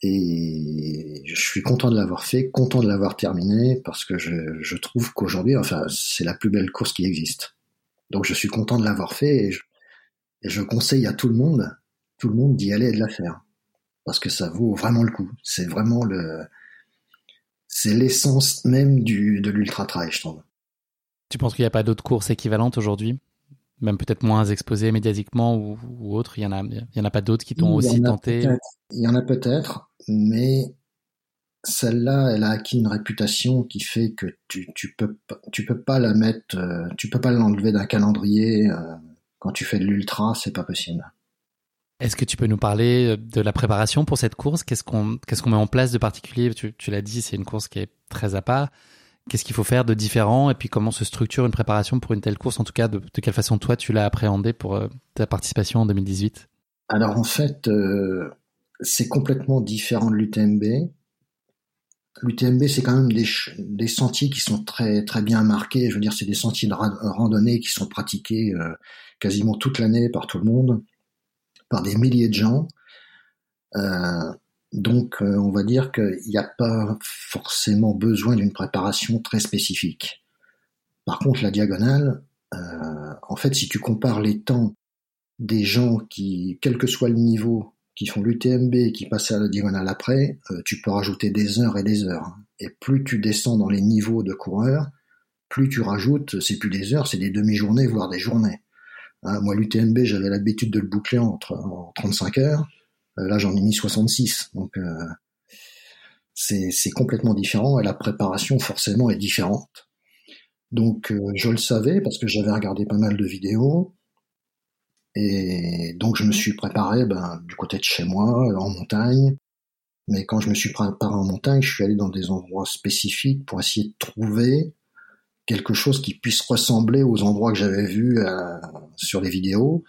Et je suis content de l'avoir fait, content de l'avoir terminé, parce que je, je trouve qu'aujourd'hui, enfin, c'est la plus belle course qui existe. Donc je suis content de l'avoir fait et je, et je conseille à tout le monde, tout le monde d'y aller et de la faire parce que ça vaut vraiment le coup. C'est vraiment le, c'est l'essence même du, de l'ultra trail, je trouve. Tu penses qu'il n'y a pas d'autres courses équivalentes aujourd'hui? Même peut-être moins exposées médiatiquement ou, ou autres, il y en a, il y en a pas d'autres qui t'ont aussi tenté? Il y en a peut-être, mais celle-là, elle a acquis une réputation qui fait que tu, tu peux tu peux pas la mettre, euh, tu peux pas l'enlever d'un calendrier euh, quand tu fais de l'ultra, c'est pas possible. Est-ce que tu peux nous parler euh, de la préparation pour cette course? Qu'est-ce qu'on met en place de particulier? Tu, l'as dit, c'est une course qui est très à part. Qu'est-ce qu'il faut faire de différent? Et puis comment se structure une préparation pour une telle course? En tout cas, de, quelle façon toi tu l'as appréhendé pour euh, ta participation en 2018 Alors en fait, euh, c'est complètement différent de l'UTMB. L'UTMB, c'est quand même des, sentiers qui sont très très bien marqués. Je veux dire, c'est des sentiers de randonnée qui sont pratiqués quasiment toute l'année par tout le monde par des milliers de gens. Euh, donc, euh, on va dire qu'il n'y a pas forcément besoin d'une préparation très spécifique. Par contre, la diagonale, euh, en fait, si tu compares les temps des gens qui, quel que soit le niveau, qui font l'UTMB et qui passent à la diagonale après, tu peux rajouter des heures et des heures. Et plus tu descends dans les niveaux de coureurs, plus tu rajoutes, c'est plus des heures, c'est des demi-journées, voire des journées. Moi, l'UTMB, j'avais l'habitude de le boucler en, en 35 heures. là, j'en ai mis 66. Donc, c'est complètement différent et la préparation, forcément, est différente. Donc, je le savais parce que j'avais regardé pas mal de vidéos. Et donc je me suis préparé ben, du côté de chez moi, en montagne. Mais quand je me suis préparé en montagne, je suis allé dans des endroits spécifiques pour essayer de trouver quelque chose qui puisse ressembler aux endroits que j'avais vus euh, sur les vidéos,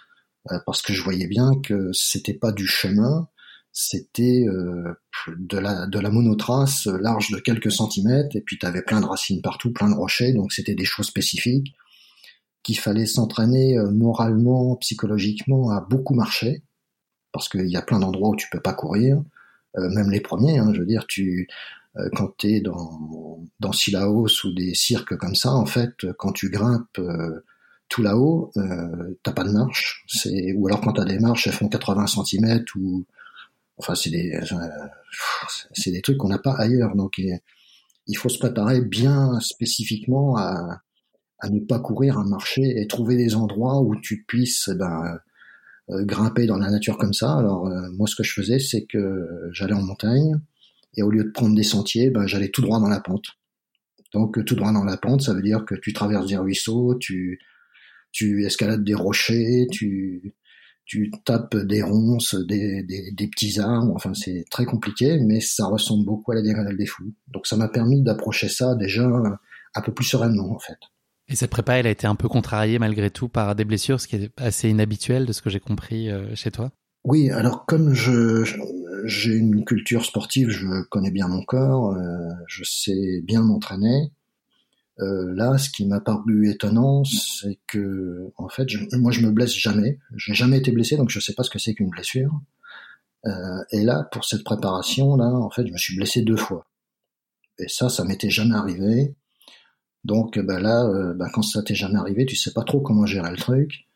euh, parce que je voyais bien que c'était pas du chemin, c'était euh, de la de la monotrace large de quelques centimètres, et puis tu avais plein de racines partout, plein de rochers, donc c'était des choses spécifiques qu'il fallait s'entraîner moralement, psychologiquement à beaucoup marcher, parce qu'il y a plein d'endroits où tu peux pas courir, même les premiers, hein, je veux dire, tu quand tu es dans, dans Silaos ou des cirques comme ça, en fait, quand tu grimpes tout là-haut, euh, t'as pas de marche, c'est ou alors quand tu as des marches, elles font 80 cm ou enfin c'est des c'est des trucs qu'on n'a pas ailleurs, donc il faut se préparer bien spécifiquement à, à ne pas courir un marché et trouver des endroits où tu puisses eh ben, euh, grimper dans la nature comme ça. Alors euh, moi ce que je faisais c'est que j'allais en montagne et au lieu de prendre des sentiers, ben, j'allais tout droit dans la pente. Donc tout droit dans la pente, ça veut dire que tu traverses des ruisseaux, tu, tu escalades des rochers, tu, tu tapes des ronces, des, des, des petits arbres, enfin c'est très compliqué, mais ça ressemble beaucoup à la diagonale des fous. Donc ça m'a permis d'approcher ça déjà un peu plus sereinement en fait. Et cette prépa, elle a été un peu contrariée malgré tout par des blessures, ce qui est assez inhabituel de ce que j'ai compris euh, chez toi? Oui, alors comme je j'ai une culture sportive, je connais bien mon corps, euh, je sais bien m'entraîner. Euh, là, ce qui m'a paru étonnant, c'est que en fait, moi, je me blesse jamais. J'ai jamais été blessé, donc je sais pas ce que c'est qu'une blessure. et là, pour cette préparation, là, en fait, je me suis blessé deux fois. Et ça, ça m'était jamais arrivé. Donc bah là, euh, bah, quand ça t'est jamais arrivé, tu sais pas trop comment gérer le truc,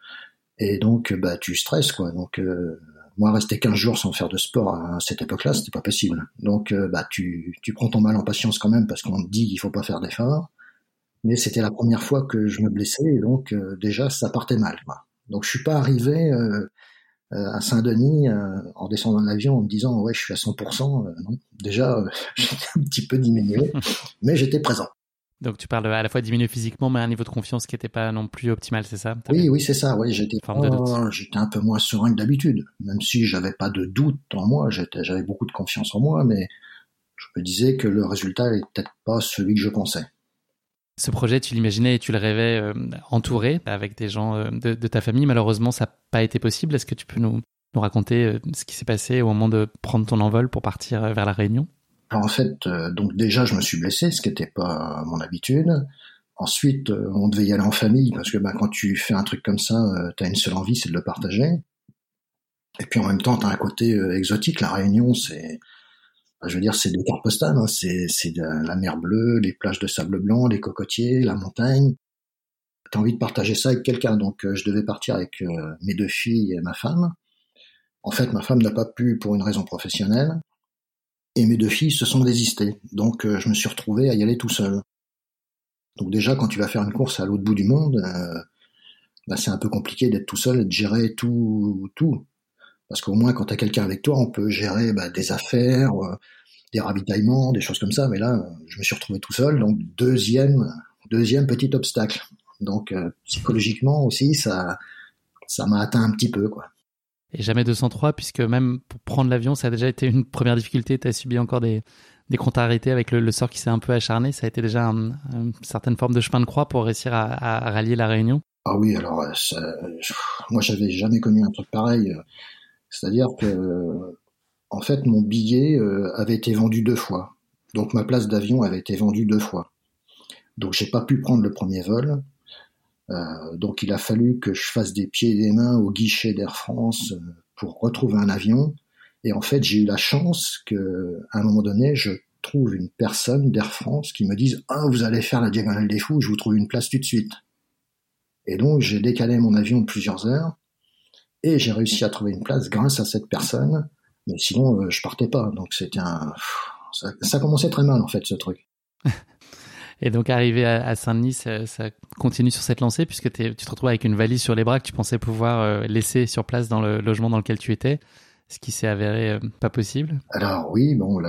et donc bah tu stresses quoi. Donc euh, moi rester 15 jours sans faire de sport à cette époque-là, c'était pas possible. Donc euh, bah tu, tu prends ton mal en patience quand même parce qu'on te dit qu'il faut pas faire d'efforts. Mais c'était la première fois que je me blessais et donc déjà ça partait mal. Quoi. Donc je suis pas arrivé à Saint-Denis en descendant de l'avion en me disant ouais je suis à 100%. non, déjà j'étais un petit peu diminué, mais j'étais présent. Donc tu parles à la fois diminuer physiquement, mais à un niveau de confiance qui n'était pas non plus optimal, c'est ça Oui, oui, c'est ça. Oui, j'étais j'étais un peu moins serein que d'habitude, même si j'avais pas de doute en moi, j'avais beaucoup de confiance en moi, mais je me disais que le résultat n'était peut-être pas celui que je pensais. Ce projet, tu l'imaginais et tu le rêvais euh, entouré avec des gens euh, de, ta famille. Malheureusement, ça n'a pas été possible. Est-ce que tu peux nous, nous raconter euh, ce qui s'est passé au moment de prendre ton envol pour partir vers la Réunion? En fait, euh, donc déjà je me suis blessé, ce qui n'était pas mon habitude. Ensuite, euh, on devait y aller en famille parce que bah, quand tu fais un truc comme ça, euh, tu as une seule envie, c'est de le partager. Et puis en même temps, tu as un côté exotique. La Réunion, c'est, bah, je veux dire, c'est des cartes postales. Hein. C'est, la mer bleue, les plages de sable blanc, les cocotiers, la montagne. Tu as envie de partager ça avec quelqu'un. Donc je devais partir avec mes deux filles et ma femme. En fait, ma femme n'a pas pu pour une raison professionnelle et mes deux filles se sont désistées. Donc euh, je me suis retrouvé à y aller tout seul. Donc déjà quand tu vas faire une course à l'autre bout du monde, euh, bah, c'est un peu compliqué d'être tout seul et de gérer tout, tout. Parce qu'au moins quand tu as quelqu'un avec toi, on peut gérer bah, des affaires, euh, des ravitaillements, des choses comme ça. Mais là, je me suis retrouvé tout seul. Donc deuxième, deuxième petit obstacle. Donc psychologiquement aussi, ça, ça m'a atteint un petit peu quoi et jamais 203 puisque même pour prendre l'avion ça a déjà été une première difficulté. Tu as subi encore des des contrariétés avec le, sort qui s'est un peu acharné. Ça a été déjà une certaine forme de chemin de croix pour réussir à, rallier la réunion. Ah oui alors euh, moi j'avais jamais connu un truc pareil. C'est-à-dire que en fait mon billet euh, avait été vendu deux fois. Donc ma place d'avion avait été vendue deux fois. Donc j'ai pas pu prendre le premier vol donc il a fallu que je fasse des pieds et des mains au guichet d'Air France euh, pour retrouver un avion. Et en fait, j'ai eu la chance que, à un moment donné, je trouve une personne d'Air France qui me dise ah vous allez faire la diagonale des fous, je vous trouve une place tout de suite. Et donc j'ai décalé mon avion plusieurs heures et j'ai réussi à trouver une place grâce à cette personne. Mais sinon euh, je partais pas. Donc c'était un ça, ça commençait très mal en fait ce truc. Et donc arrivé à, Saint-Denis, ça, continue sur cette lancée puisque tu te retrouves avec une valise sur les bras que tu pensais pouvoir euh, laisser sur place dans le logement dans lequel tu étais, ce qui s'est avéré euh, pas possible. Alors oui, bon,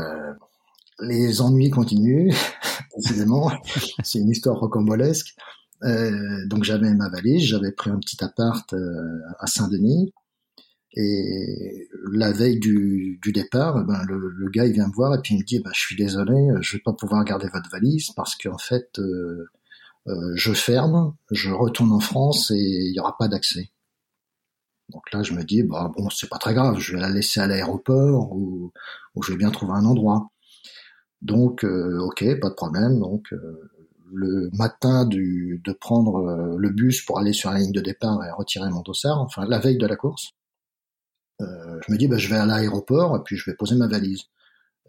les ennuis continuent, évidemment. C'est une histoire rocambolesque. Euh, donc j'avais ma valise, j'avais pris un petit appart à Saint-Denis. Et la veille du, départ, eh ben, le, le, gars il vient me voir et puis il me dit bah, je suis désolé, je vais pas pouvoir garder votre valise parce qu'en fait euh, euh, je ferme, je retourne en France et il y aura pas d'accès. Donc là je me dis bah bon c'est pas très grave, je vais la laisser à l'aéroport ou, ou je vais bien trouver un endroit. Donc euh, ok pas de problème. Donc euh, le matin de prendre euh, le bus pour aller sur la ligne de départ et retirer mon dossard, enfin la veille de la course euh, je me dis, bah, je vais à l'aéroport et puis je vais poser ma valise.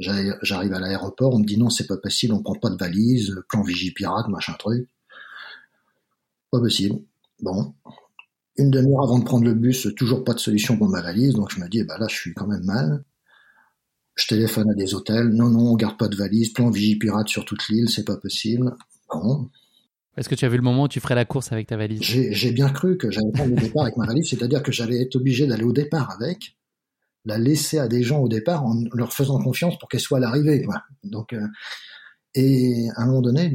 J'arrive à l'aéroport, on me dit non, c'est pas possible, on prend pas de valise, plan Vigipirate, machin truc. Pas possible. Bon. Une demi-heure avant de prendre le bus, toujours pas de solution pour ma valise, donc je me dis, bah là, je suis quand même mal. Je téléphone à des hôtels, non, non, on garde pas de valise, plan Vigipirate sur toute l'île, c'est pas possible. Bon. Est-ce que tu as vu le moment où tu ferais la course avec ta valise? J'ai bien cru que j'allais prendre le départ avec ma valise, c'est-à-dire que j'allais être obligé d'aller au départ avec, la laisser à des gens au départ en leur faisant confiance pour qu'elle soit à l'arrivée. Euh, et à un moment donné,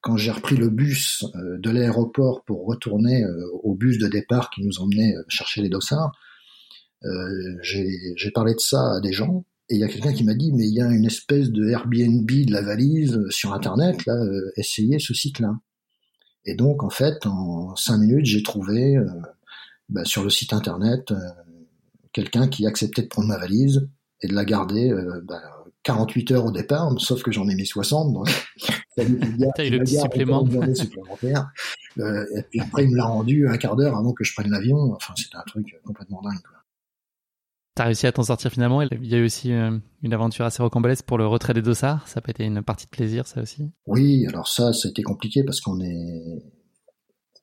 quand j'ai repris le bus euh, de l'aéroport pour retourner euh, au bus de départ qui nous emmenait chercher les dossards, j'ai parlé de ça à des gens et il y a quelqu'un qui m'a dit, mais il y a une espèce de Airbnb de la valise euh, sur Internet, là, euh, essayez ce site-là. Et donc, en fait, en cinq minutes, j'ai trouvé euh, bah, sur le site Internet quelqu'un qui acceptait de prendre ma valise et de la garder bah, 48 heures au départ, sauf que j'en ai mis 60. Donc, ça eu le petit supplément. supplémentaire. et puis après, il me l'a rendu un quart d'heure avant que je prenne l'avion. Enfin, c'était un truc complètement dingue. Quoi. T'as réussi à t'en sortir finalement. Il y a eu aussi euh, une aventure assez rocambolesque pour le retrait des dossards. Ça peut être une partie de plaisir, ça aussi. Oui, alors ça, ça a été compliqué parce qu'on est.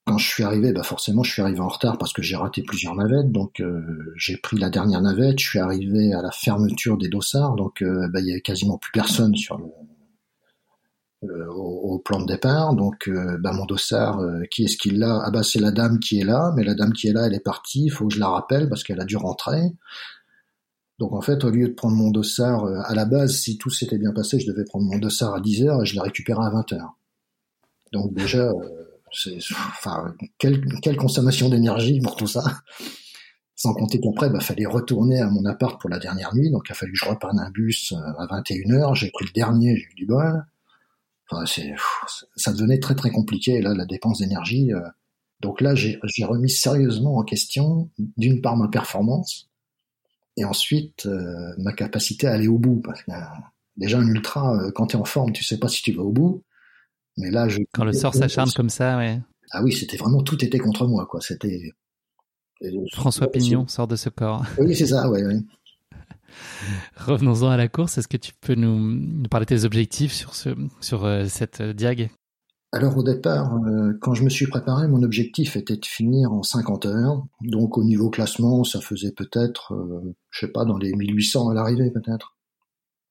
Quand je suis arrivé, bah forcément, je suis arrivé en retard parce que j'ai raté plusieurs navettes. Donc, euh, j'ai pris la dernière navette. Je suis arrivé à la fermeture des dossards. Donc, euh, bah, il y avait quasiment plus personne sur au, plan de départ. Donc, bah, mon dossard, qui est-ce qu'il a? Ah bah c'est la dame qui est là, mais la dame qui est là, elle est partie. Il faut que je la rappelle parce qu'elle a dû rentrer. Donc en fait, au lieu de prendre mon dossard euh, à la base, si tout s'était bien passé, je devais prendre mon dossard à 10 heures et je l'ai récupéré à 20 heures. Donc déjà, euh, c'est, enfin, quelle, quelle consommation d'énergie pour tout ça. Sans compter qu'après, bah, fallait retourner à mon appart pour la dernière nuit, donc il a fallu que je reprenne un bus euh, à 21 heures. J'ai pris le dernier, j'ai eu du bol. Enfin, c'est, ça devenait très très compliqué. là, la dépense d'énergie. donc là, j'ai remis sérieusement en question, d'une part ma performance, et ensuite euh, ma capacité à aller au bout. Parce que euh, déjà un ultra, euh, quand tu es en forme, tu sais pas si tu vas au bout. Mais là, je... quand le sort s'acharne comme ça, ouais. Ah oui, c'était vraiment tout était contre moi, quoi. C'était François Pignon sort de ce corps. Oui, c'est ça, ouais. ouais. Revenons-en à la course. Est-ce que tu peux nous, nous, parler de tes objectifs sur, ce, sur cette diag alors au départ, euh, quand je me suis préparé, mon objectif était de finir en 50 heures. Donc au niveau classement, ça faisait peut-être, euh, je sais pas, dans les 1800 à l'arrivée peut-être.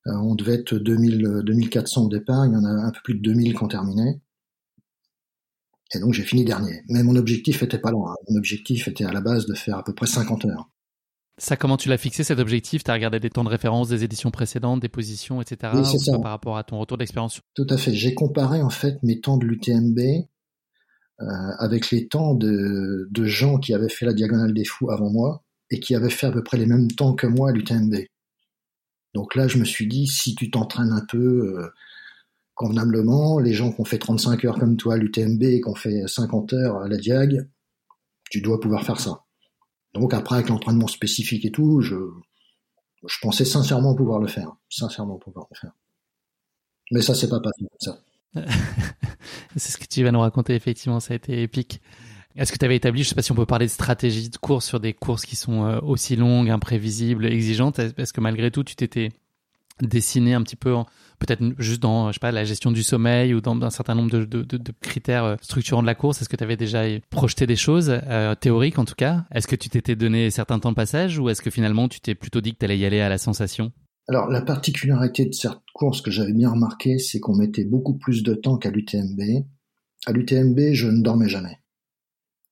Euh, on devait être 2000, 2400 au départ, il y en a un peu plus de 2000 qui ont terminé. Et donc j'ai fini dernier. Mais mon objectif était pas loin. Mon objectif était à la base de faire à peu près 50 heures. Ça, comment tu l'as fixé cet objectif? Tu as regardé des temps de référence des éditions précédentes, des positions, etc. Oui, c'est ça. Par rapport à ton retour d'expérience? Tout à fait. J'ai comparé en fait mes temps de l'UTMB euh, avec les temps de, de gens qui avaient fait la Diagonale des Fous avant moi et qui avaient fait à peu près les mêmes temps que moi à l'UTMB. Donc là, je me suis dit, si tu t'entraînes un peu euh, convenablement, les gens qui ont fait 35 heures comme toi à l'UTMB et qui ont fait 50 heures à la Diag, tu dois pouvoir faire ça. Donc après, avec l'entraînement spécifique et tout, je, pensais sincèrement pouvoir le faire. Sincèrement pouvoir le faire. Mais ça, c'est pas passé comme ça. c'est ce que tu vas nous raconter, effectivement, ça a été épique. Est-ce que tu avais établi, je sais pas si on peut parler de stratégie de course sur des courses qui sont euh, aussi longues, imprévisibles, exigeantes? Est-ce que malgré tout, tu t'étais dessiné un petit peu, peut-être juste dans, je sais pas, la gestion du sommeil ou dans un certain nombre de, critères euh, structurants de la course Est-ce que tu avais déjà projeté des choses, euh, théoriques en tout cas? Est-ce que tu t'étais donné certains temps de passage ou est-ce que finalement tu t'es plutôt dit que tu allais y aller à la sensation? Alors, la particularité de cette course que j'avais bien remarqué, c'est qu'on mettait beaucoup plus de temps qu'à l'UTMB. À l'UTMB, je ne dormais jamais.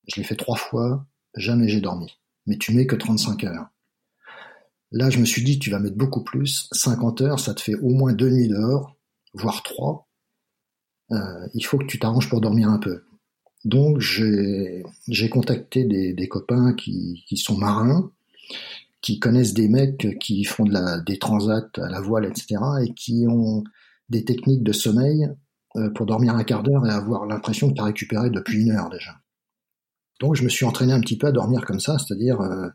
Je l'ai fait trois fois, jamais j'ai dormi. Mais tu mets que 35 heures. Là, je me suis dit, tu vas mettre beaucoup plus. 50 heures, ça te fait au moins deux nuits dehors, voire trois. Euh, il faut que tu t'arranges pour dormir un peu. Donc, j'ai contacté des, copains qui, sont marins, qui connaissent des mecs qui font de la, des transats à la voile, etc., et qui ont des techniques de sommeil euh, pour dormir un quart d'heure et avoir l'impression que tu as récupéré depuis une heure déjà. Donc je me suis entraîné un petit peu à dormir comme ça, c'est-à-dire euh,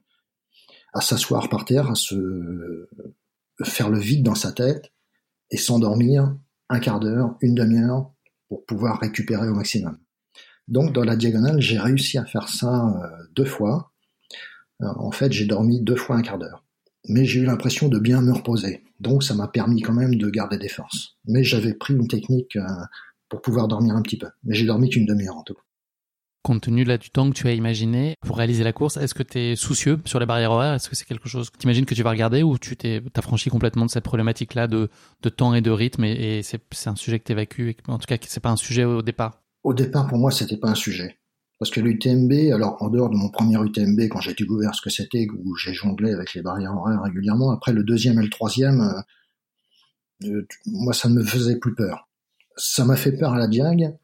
à s'asseoir par terre, à se faire le vide dans sa tête et s'endormir un quart d'heure, une demi-heure pour pouvoir récupérer au maximum. Donc dans la diagonale, j'ai réussi à faire ça euh, deux fois. en fait, j'ai dormi deux fois un quart d'heure. Mais j'ai eu l'impression de bien me reposer. Donc ça m'a permis quand même de garder des forces. Mais j'avais pris une technique euh, pour pouvoir dormir un petit peu. Mais j'ai dormi qu'une demi-heure en tout cas. Compte tenu là du temps que tu as imaginé pour réaliser la course, est-ce que tu es soucieux sur les barrières horaires? Est-ce que c'est quelque chose que tu imagines que tu vas regarder ou tu t'es as franchi complètement de cette problématique-là de, de temps et de rythme et, c'est un sujet que tu évacues En tout cas, c'est pas un sujet au départ? Au départ, pour moi, c'était pas un sujet. Parce que l'UTMB, alors en dehors de mon premier UTMB, quand j'ai découvert ce que c'était, où j'ai jonglé avec les barrières horaires régulièrement, après le deuxième et le troisième, euh, euh, moi ça ne me faisait plus peur. Ça m'a fait peur à la Diag,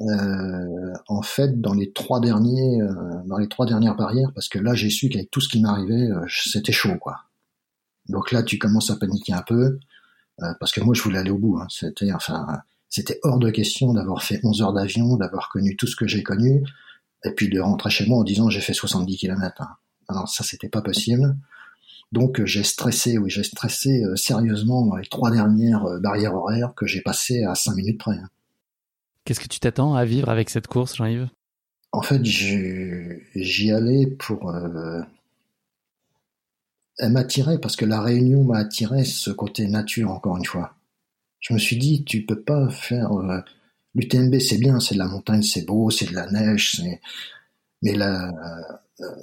euh, en fait dans les trois derniers, euh, dans les trois dernières barrières, parce que là j'ai su qu'avec tout ce qui m'arrivait, euh, c'était chaud quoi. Donc là tu commences à paniquer un peu, parce que moi je voulais aller au bout. Hein. C'était enfin c'était hors de question d'avoir fait 11 heures d'avion, d'avoir connu tout ce que j'ai connu, et puis de rentrer chez moi en disant j'ai fait 70 km. Hein. Alors ça c'était pas possible. Donc j'ai stressé, oui j'ai stressé sérieusement dans les trois dernières barrières horaires que j'ai passées à 5 minutes près. Hein. Qu'est-ce que tu t'attends à vivre avec cette course, Jean-Yves? En fait, j'y allais pour... Euh, elle m'attirait parce que la Réunion m'a attiré ce côté nature, encore une fois. Je me suis dit, tu peux pas faire... Euh, L'UTMB, c'est bien, c'est de la montagne, c'est beau, c'est de la neige, mais la,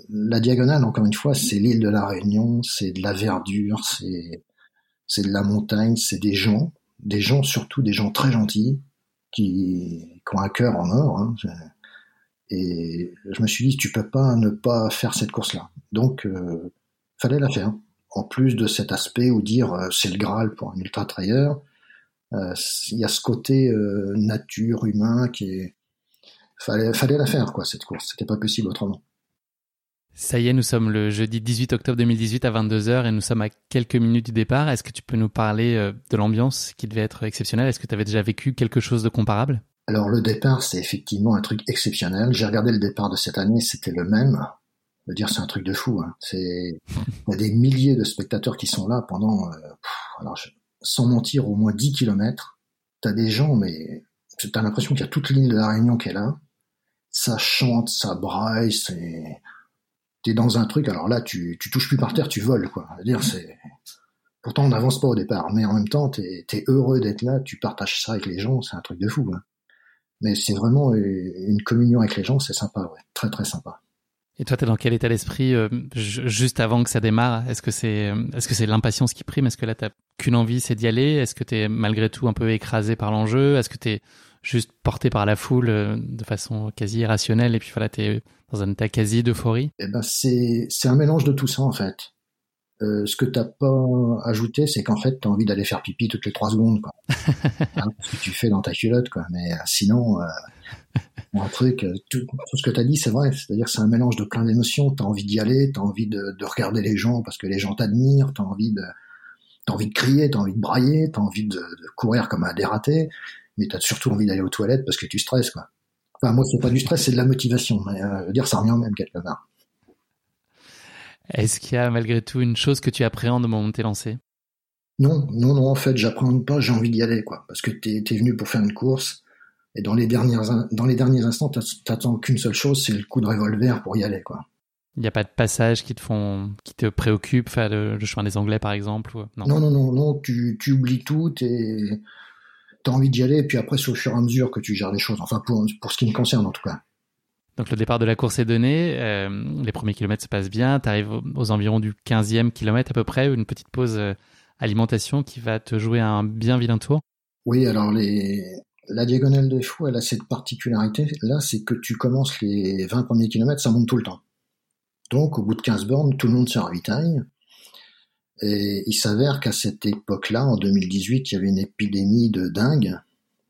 la diagonale, encore une fois, c'est l'île de la Réunion, c'est de la verdure, c'est c'est de la montagne, c'est des gens, des gens surtout des gens très gentils, qui, ont un cœur en or. Hein. Et je me suis dit, tu peux pas ne pas faire cette course-là. Donc, euh, fallait la faire. En plus de cet aspect où dire euh, c'est le Graal pour un ultra trailer, euh, il y a ce côté euh, nature humain qui est fallait fallait la faire quoi cette course. C'était pas possible autrement. Ça y est, nous sommes le jeudi 18 octobre 2018 à 22h et nous sommes à quelques minutes du départ. Est-ce que tu peux nous parler euh, de l'ambiance qui devait être exceptionnelle? Est-ce que tu avais déjà vécu quelque chose de comparable? Alors le départ, c'est effectivement un truc exceptionnel. J'ai regardé le départ de cette année, c'était le même. Je veux dire, c'est un truc de fou. Hein. C'est il y a des milliers de spectateurs qui sont là pendant, euh, alors sans mentir, au moins 10 kilomètres. T'as des gens, mais t'as l'impression qu'il y a toute l'île de la Réunion qui est là. Ça chante, ça braille, c'est t'es dans un truc, alors là, tu, tu touches plus par terre, tu voles, quoi. dire, c'est, pourtant, on n'avance pas au départ, mais en même temps, t'es, es heureux d'être là, tu partages ça avec les gens, c'est un truc de fou, hein. Mais c'est vraiment une communion avec les gens, c'est sympa, ouais. Très, très sympa. Et toi, t'es dans quel état d'esprit euh, juste avant que ça démarre? Est-ce que c'est est-ce que c'est l'impatience qui prime? Est-ce que là t'as qu'une envie, c'est d'y aller? Est-ce que t'es malgré tout un peu écrasé par l'enjeu? Est-ce que t'es juste porté par la foule euh, de façon quasi irrationnelle et puis voilà, t'es dans un état quasi d'euphorie? Eh ben c'est c'est un mélange de tout ça en fait. Euh, ce que t'as pas ajouté, c'est qu'en fait t'as envie d'aller faire pipi toutes les trois secondes quoi. Hein, ce que tu fais dans ta culotte quoi. Mais euh, sinon, un truc, euh, tout, tout ce que t'as dit c'est vrai. C'est-à-dire c'est un mélange de plein d'émotions. T'as envie d'y aller, t'as envie de, de, regarder les gens parce que les gens t'admirent, t'as envie de t'as envie de crier, t'as envie de brailler, t'as envie de, de courir comme un dératé mais t'as surtout envie d'aller aux toilettes parce que tu stresses, quoi. Enfin, moi, c'est pas du stress, c'est de la motivation. Mais, euh, dire, ça revient même quelque part. Est-ce qu'il y a malgré tout une chose que tu appréhendes au moment de t'es lancé Non, non, non, en fait, j'appréhende pas, j'ai envie d'y aller, quoi. Parce que t'es es venu pour faire une course, et dans les, dernières, dans les derniers instants, t'attends qu'une seule chose, c'est le coup de revolver pour y aller, quoi. Il n'y a pas de passage qui te font, qui te préoccupe, faire le, chemin des Anglais, par exemple non? non, non, non, non, tu, tu oublies tout, t'es t'as envie d'y aller, et puis après, c'est au fur et à mesure que tu gères les choses. Enfin, pour, pour ce qui me concerne, en tout cas. Donc le départ de la course est donné, euh, les premiers kilomètres se passent bien, tu arrives aux environs du 15e kilomètre à peu près, une petite pause euh, alimentation qui va te jouer un bien vilain tour? Oui, alors les... la diagonale des fous, elle a cette particularité là, c'est que tu commences les 20 premiers kilomètres, ça monte tout le temps. Donc au bout de 15 bornes, tout le monde se ravitaille. Et il s'avère qu'à cette époque-là, en 2018, il y avait une épidémie de dingue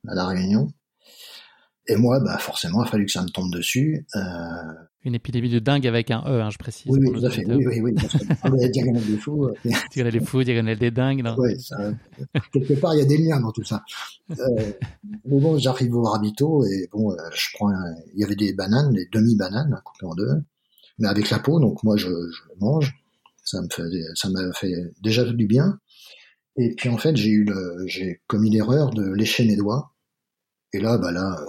à La Réunion. Et moi, bah forcément, il a fallu que ça me tombe dessus. Euh... Une épidémie de dingue avec un E, hein, je précise. Oui, oui, tout à fait. Oui, oui, oui. Parce diagonale des fous. Euh, diagonale des fous, diagonale des dingues. Non ça, quelque part, il y a des liens dans tout ça. Euh, mais bon, j'arrive au Rabito et bon, euh, je prends. Un... Il y avait des bananes, des demi-bananes coupées en deux, mais avec la peau. Donc moi, je, je mange. Ça me fait, ça m'a fait déjà du bien. Et puis en fait, j'ai eu le, j'ai commis l'erreur de lécher mes doigts et là, bah là,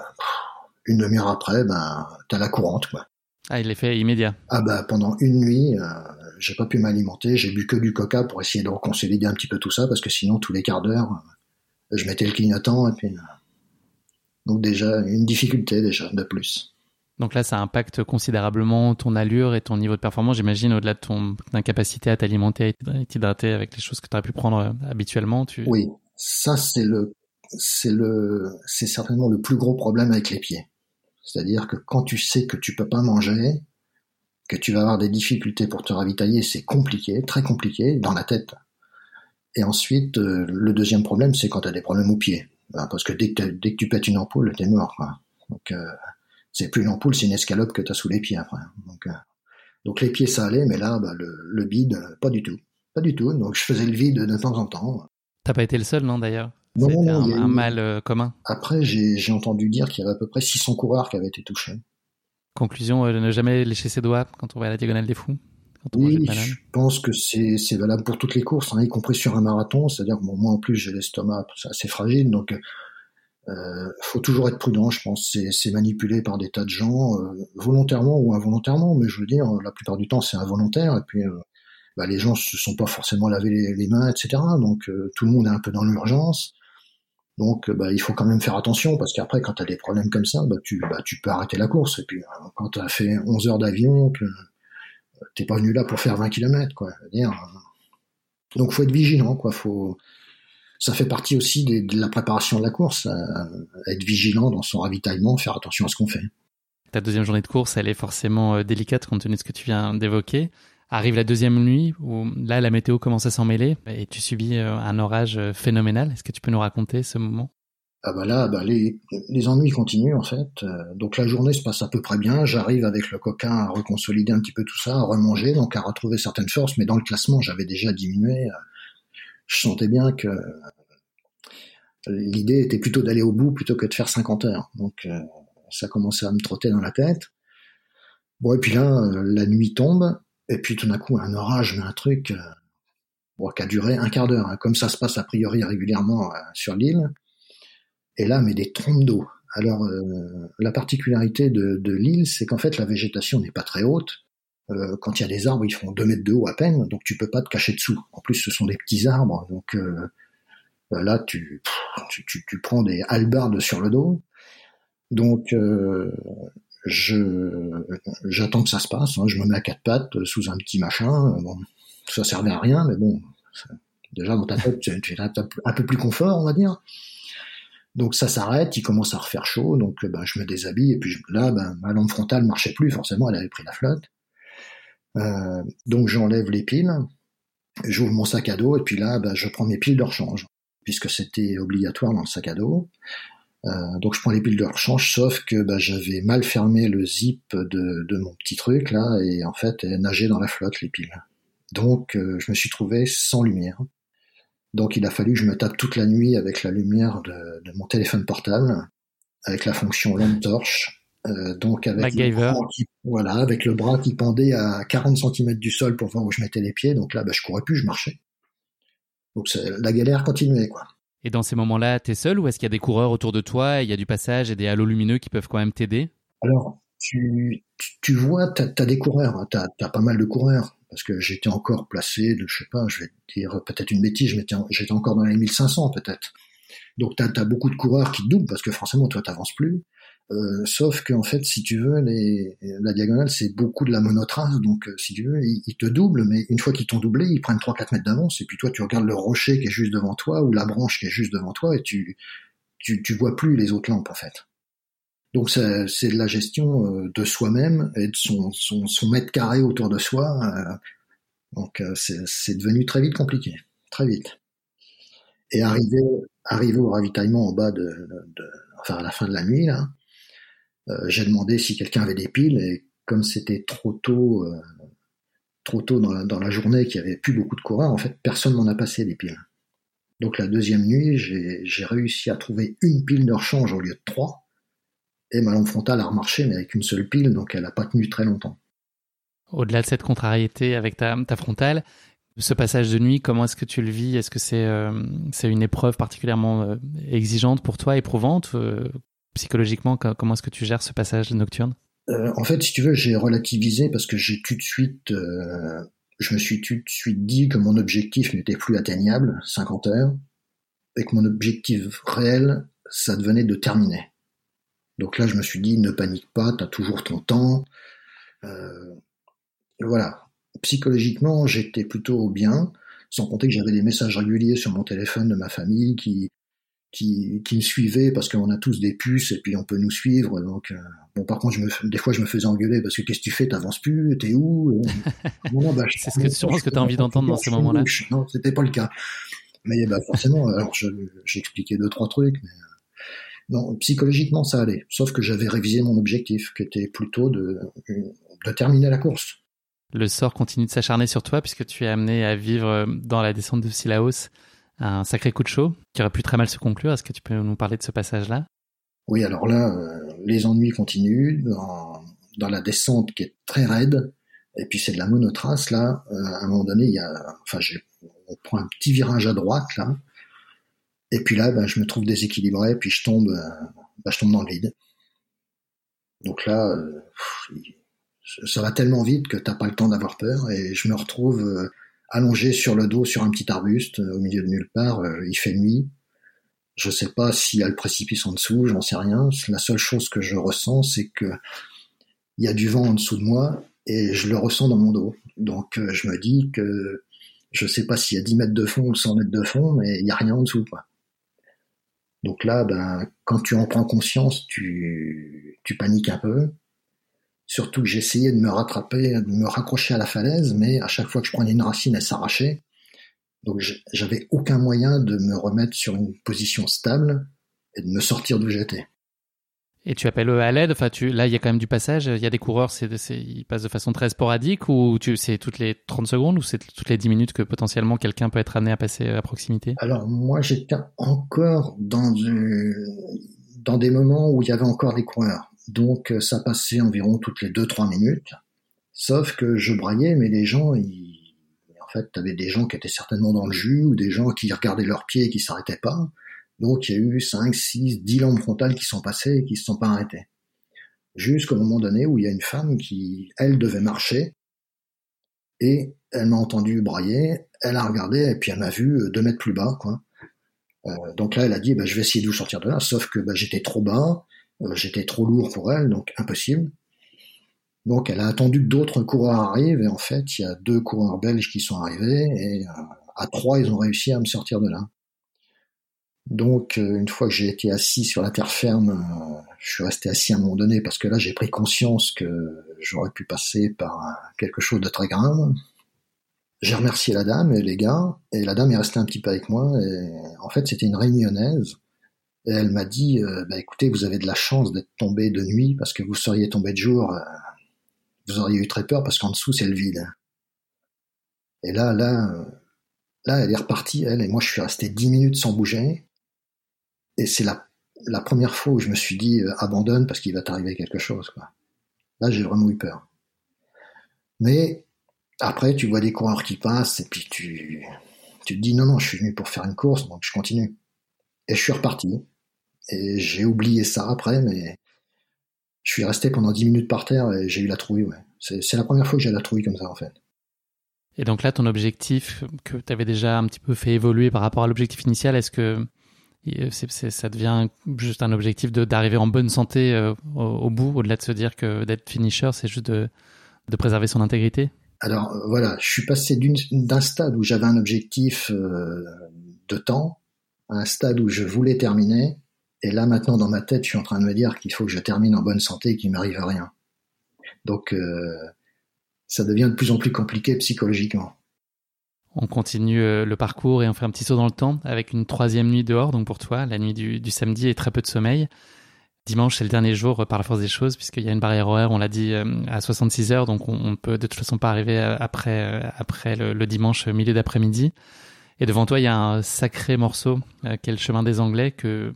une demi-heure après, ben, t'as la courante, quoi. Ah, il est fait immédiat. Ah bah pendant une nuit, euh, j'ai pas pu m'alimenter, j'ai bu que du coca pour essayer de reconsolider un petit peu tout ça, parce que sinon tous les quarts d'heure, euh, je mettais le clignotant et puis euh, donc déjà une difficulté déjà de plus. Donc là, ça impacte considérablement ton allure et ton niveau de performance, j'imagine, au-delà de ton incapacité à t'alimenter, à t'hydrater avec les choses que tu aurais pu prendre habituellement. Tu... Oui, ça c'est le c'est le, c'est certainement le plus gros problème avec les pieds. C'est-à-dire que quand tu sais que tu peux pas manger, que tu vas avoir des difficultés pour te ravitailler, c'est compliqué, très compliqué, dans la tête. Et ensuite, euh, le deuxième problème, c'est quand tu as des problèmes aux pieds. Ben, parce que dès que, dès tu pètes une ampoule, t'es mort. Donc, euh, c'est plus une ampoule, c'est une escalope que tu as sous les pieds après. Donc, euh, donc les pieds, ça allait, mais là, bah, le, le bide, pas du tout. Pas du tout. Donc je faisais le vide de temps en temps. T'as pas été le seul, non, d'ailleurs? Un, mal euh, commun. Après, j'ai entendu dire qu'il y avait à peu près 600 coureurs qui avaient été touchés. Conclusion, euh, ne jamais lécher ses doigts quand on va à la diagonale des fous oui, je pense que c'est valable pour toutes les courses, hein, y compris sur un marathon. C'est-à-dire que moi en plus j'ai l'estomac assez fragile, donc euh, faut toujours être prudent. Je pense c'est manipulé par des tas de gens, euh, volontairement ou involontairement. Mais je veux dire, la plupart du temps c'est involontaire. Et puis bah, les gens se sont pas forcément lavé les, les mains, etc. Donc tout le monde est un peu dans l'urgence. Donc, bah, il faut quand même faire attention parce qu'après, quand tu as des problèmes comme ça, bah, tu, bah, tu peux arrêter la course. Et puis, euh, quand tu as fait 11 heures d'avion, euh, t'es pas venu là pour faire 20 km, quoi. Dire, euh. donc, faut être vigilant, quoi. Ça fait partie aussi de, la préparation de la course, être vigilant dans son ravitaillement, faire attention à ce qu'on fait. Ta deuxième journée de course, elle est forcément délicate compte tenu de ce que tu viens d'évoquer. Arrive la deuxième nuit où là la météo commence à s'en mêler et tu subis euh, un orage euh, phénoménal. Est-ce que tu peux nous raconter ce moment? Ah bah là, bah les, les ennuis continuent en fait. Euh, donc la journée se passe à peu près bien. J'arrive avec le coquin à reconsolider un petit peu tout ça, à remanger, donc à retrouver certaines forces. Mais dans le classement, j'avais déjà diminué. Je sentais bien que l'idée était plutôt d'aller au bout plutôt que de faire 50 heures. Donc ça commençait à me trotter dans la tête. Bon et puis là, la nuit tombe et puis tout d'un coup, un orage, mais un truc euh, qui a duré un quart d'heure, hein, comme ça se passe a priori régulièrement euh, sur l'île. Et là, mais des trompes d'eau. Alors, euh, la particularité de, l'île, c'est qu'en fait, la végétation n'est pas très haute. Quand il y a des arbres, ils font deux mètres de haut à peine, donc tu peux pas te cacher dessous. En plus, ce sont des petits arbres, donc là, tu, tu, tu, tu, prends des halbardes sur le dos. Donc, je j'attends que ça se passe. Hein. Je me mets à quatre pattes euh, sous un petit machin. Euh, bon, ça servait à rien, mais bon, déjà dans ta tête, tu, es un peu plus confort, on va dire. Donc ça s'arrête, il commence à refaire chaud, donc ben, je me déshabille et puis là, ben, ma lampe frontale marchait plus, forcément, elle avait pris la flotte. Euh, donc j'enlève les piles, j'ouvre mon sac à dos et puis là, ben, je prends mes piles de rechange, puisque c'était obligatoire dans le sac à dos. Euh, donc je prends les piles de rechange, sauf que bah, j'avais mal fermé le zip de, de, mon petit truc là, et en fait elles nageaient dans la flotte les piles. Donc euh, je me suis trouvé sans lumière. Donc il a fallu que je me tape toute la nuit avec la lumière de, de mon téléphone portable, avec la fonction lampe torche. Euh, donc avec le, bras qui, voilà, avec le bras qui pendait à 40 cm du sol pour voir où je mettais les pieds. Donc là, bah, je courais plus, je marchais. Donc la galère continuait quoi. Et dans ces moments-là, tu es seul ou est-ce qu'il y a des coureurs autour de toi, il y a du passage et des halos lumineux qui peuvent quand même t'aider? Alors, tu, tu, vois, tu as, des coureurs, hein, tu as, pas mal de coureurs, parce que j'étais encore placé, de, je sais pas, je vais dire peut-être une bêtise, j'étais encore dans les 1500 peut-être. Donc tu as, beaucoup de coureurs qui doublent, parce que forcément, toi, t'avances plus. Euh, sauf qu'en fait, si tu veux, les, la diagonale, c'est beaucoup de la monotrace, donc euh, si tu veux, ils, te doublent, mais une fois qu'ils t'ont doublé, ils prennent 3-4 mètres d'avance, et puis toi, tu regardes le rocher qui est juste devant toi, ou la branche qui est juste devant toi, et tu, tu, tu vois plus les autres lampes, en fait. Donc c'est de la gestion euh, de soi-même et de son, son, son, mètre carré autour de soi. donc c'est devenu très vite compliqué, très vite. Et arriver, arriver au ravitaillement en bas de, de, enfin à la fin de la nuit là, euh, j'ai demandé si quelqu'un avait des piles et comme c'était trop tôt, euh, trop tôt dans la, journée, qu'il y avait plus beaucoup de coureurs, en fait, personne m'en a passé des piles. Donc la deuxième nuit, j'ai réussi à trouver une pile de rechange au lieu de trois, et ma lampe frontale a remarché, mais avec une seule pile, donc elle n'a pas tenu très longtemps. Au-delà de cette contrariété avec ta, ta frontale, ce passage de nuit, comment est-ce que tu le vis? Est-ce que euh, c'est une épreuve particulièrement exigeante pour toi, éprouvante? Psychologiquement, comment est-ce que tu gères ce passage nocturne? Euh, En fait, si tu veux, j'ai relativisé parce que j'ai tout de suite, euh, je me suis tout de suite dit que mon objectif n'était plus atteignable, 50 heures, et que mon objectif réel, ça devenait de terminer. Donc là, je me suis dit, ne panique pas, tu as toujours ton temps. Euh, voilà. Psychologiquement, j'étais plutôt bien, sans compter que j'avais des messages réguliers sur mon téléphone de ma famille qui, qui, qui me suivaient parce qu'on a tous des puces et puis on peut nous suivre. Donc, euh, bon, par contre, je me, des fois, je me faisais engueuler parce que qu'est-ce que tu fais, t'avances plus, t'es où bah, C'est ce que, sûrement ce que tu as envie d'entendre dans ces moments-là. Non, c'était pas le cas. Mais bah, forcément, alors j'ai expliqué deux, trois trucs. Mais, euh, non, psychologiquement, ça allait. Sauf que j'avais révisé mon objectif, qui était plutôt de, de terminer la course. Le sort continue de s'acharner sur toi puisque tu es amené à vivre dans la descente de Silaos un sacré coup de chaud qui aurait pu très mal se conclure. Est-ce que tu peux nous parler de ce passage-là? Oui, alors là, euh, les ennuis continuent dans, la descente qui est très raide. Et puis c'est de la monotrace là. Euh, à un moment donné, il y a, enfin, on prend un petit virage à droite là. Et puis là, ben, je me trouve déséquilibré, puis je tombe, euh, ben, je tombe dans le vide. Donc là, ça va tellement vite que t'as pas le temps d'avoir peur, et je me retrouve allongé sur le dos sur un petit arbuste euh, au milieu de nulle part. Euh, il fait nuit. Je sais pas s'il y a le précipice en dessous, j'en sais rien. La seule chose que je ressens, c'est que il y a du vent en dessous de moi et je le ressens dans mon dos. Donc euh, je me dis que je sais pas s'il y a 10 mètres de fond ou 100 mètres de fond, mais il y a rien en dessous. Quoi. Donc là, ben, quand tu en prends conscience, tu, tu paniques un peu. Surtout que j'essayais de me rattraper, de me raccrocher à la falaise, mais à chaque fois que je prenais une racine, elle s'arrachait. Donc j'avais aucun moyen de me remettre sur une position stable et de me sortir d'où j'étais. Et tu appelles à l'aide? Enfin, tu, là, il y a quand même du passage. Il y a des coureurs, c'est, ils passent de façon très sporadique ou tu, c'est toutes les 30 secondes ou c'est toutes les 10 minutes que potentiellement quelqu'un peut être amené à passer à proximité? Alors moi, j'étais encore dans, dans des moments où il y avait encore des coureurs. Donc euh, ça passait environ toutes les 2-3 minutes. Sauf que je braillais, mais les gens, ils... en fait, t'avais des gens qui étaient certainement dans le jus, ou des gens qui regardaient leurs pieds et qui s'arrêtaient pas. Donc il y a eu 5, 6, 10 lampes frontales qui sont passées et qui se sont pas arrêtées. Jusqu'au moment donné où il y a une femme qui, elle, devait marcher, et elle m'a entendu brailler, elle a regardé, et puis elle m'a vu euh, deux mètres plus bas, quoi. Euh, donc là, elle a dit, bah, je vais essayer de vous sortir de là, sauf que bah, j'étais trop bas, j'étais trop lourd pour elle, donc impossible. Donc elle a attendu que d'autres coureurs arrivent, et en fait, il y a deux coureurs belges qui sont arrivés, et euh, à trois, ils ont réussi à me sortir de là. Donc, euh, une fois que j'ai été assis sur la terre ferme, je suis resté assis à un moment donné parce que là, j'ai pris conscience que j'aurais pu passer par quelque chose de très grave. J'ai remercié la dame et les gars, et la dame est restée un petit peu avec moi. Et en fait, c'était une réunionnaise elle m'a dit, euh, bah, écoutez, vous avez de la chance d'être tombé de nuit parce que vous seriez tombé de jour, euh, vous auriez eu très peur parce qu'en dessous c'est le vide. Et là, là, euh, là, elle est repartie, elle, et moi je suis resté dix minutes sans bouger. Et c'est la, la première fois où je me suis dit, abandonne parce qu'il va t'arriver quelque chose. Là, j'ai vraiment eu peur. Mais après, tu vois des coureurs qui passent et puis tu, tu te dis non, non, je suis venu pour faire une course, donc je continue. Et je suis reparti. Et j'ai oublié ça après, mais je suis resté pendant 10 minutes par terre et j'ai eu la trouille, ouais. C'est la première fois que j'ai la trouille comme ça, en fait. Et donc là, ton objectif que tu avais déjà un petit peu fait évoluer par rapport à l'objectif initial, est-ce que Et ça devient juste un objectif d'arriver en bonne santé au, bout, au-delà de se dire que d'être finisher, c'est juste de, de préserver son intégrité? Alors voilà, je suis passé d'un stade où j'avais un objectif de temps à un stade où je voulais terminer. Et là maintenant dans ma tête, je suis en train de me dire qu'il faut que je termine en bonne santé et qu'il m'arrive rien. Donc ça devient de plus en plus compliqué psychologiquement. On continue euh, le parcours et on fait un petit saut dans le temps avec une troisième nuit dehors, donc pour toi, la nuit du, samedi et très peu de sommeil. Dimanche, c'est le dernier jour euh, par la force des choses, puisqu'il y a une barrière horaire, on l'a dit, euh, à 66 heures, donc on, ne peut de toute façon pas arriver après, après le, dimanche milieu d'après-midi. Et devant toi, il y a un sacré morceau, qui est le chemin des Anglais, que,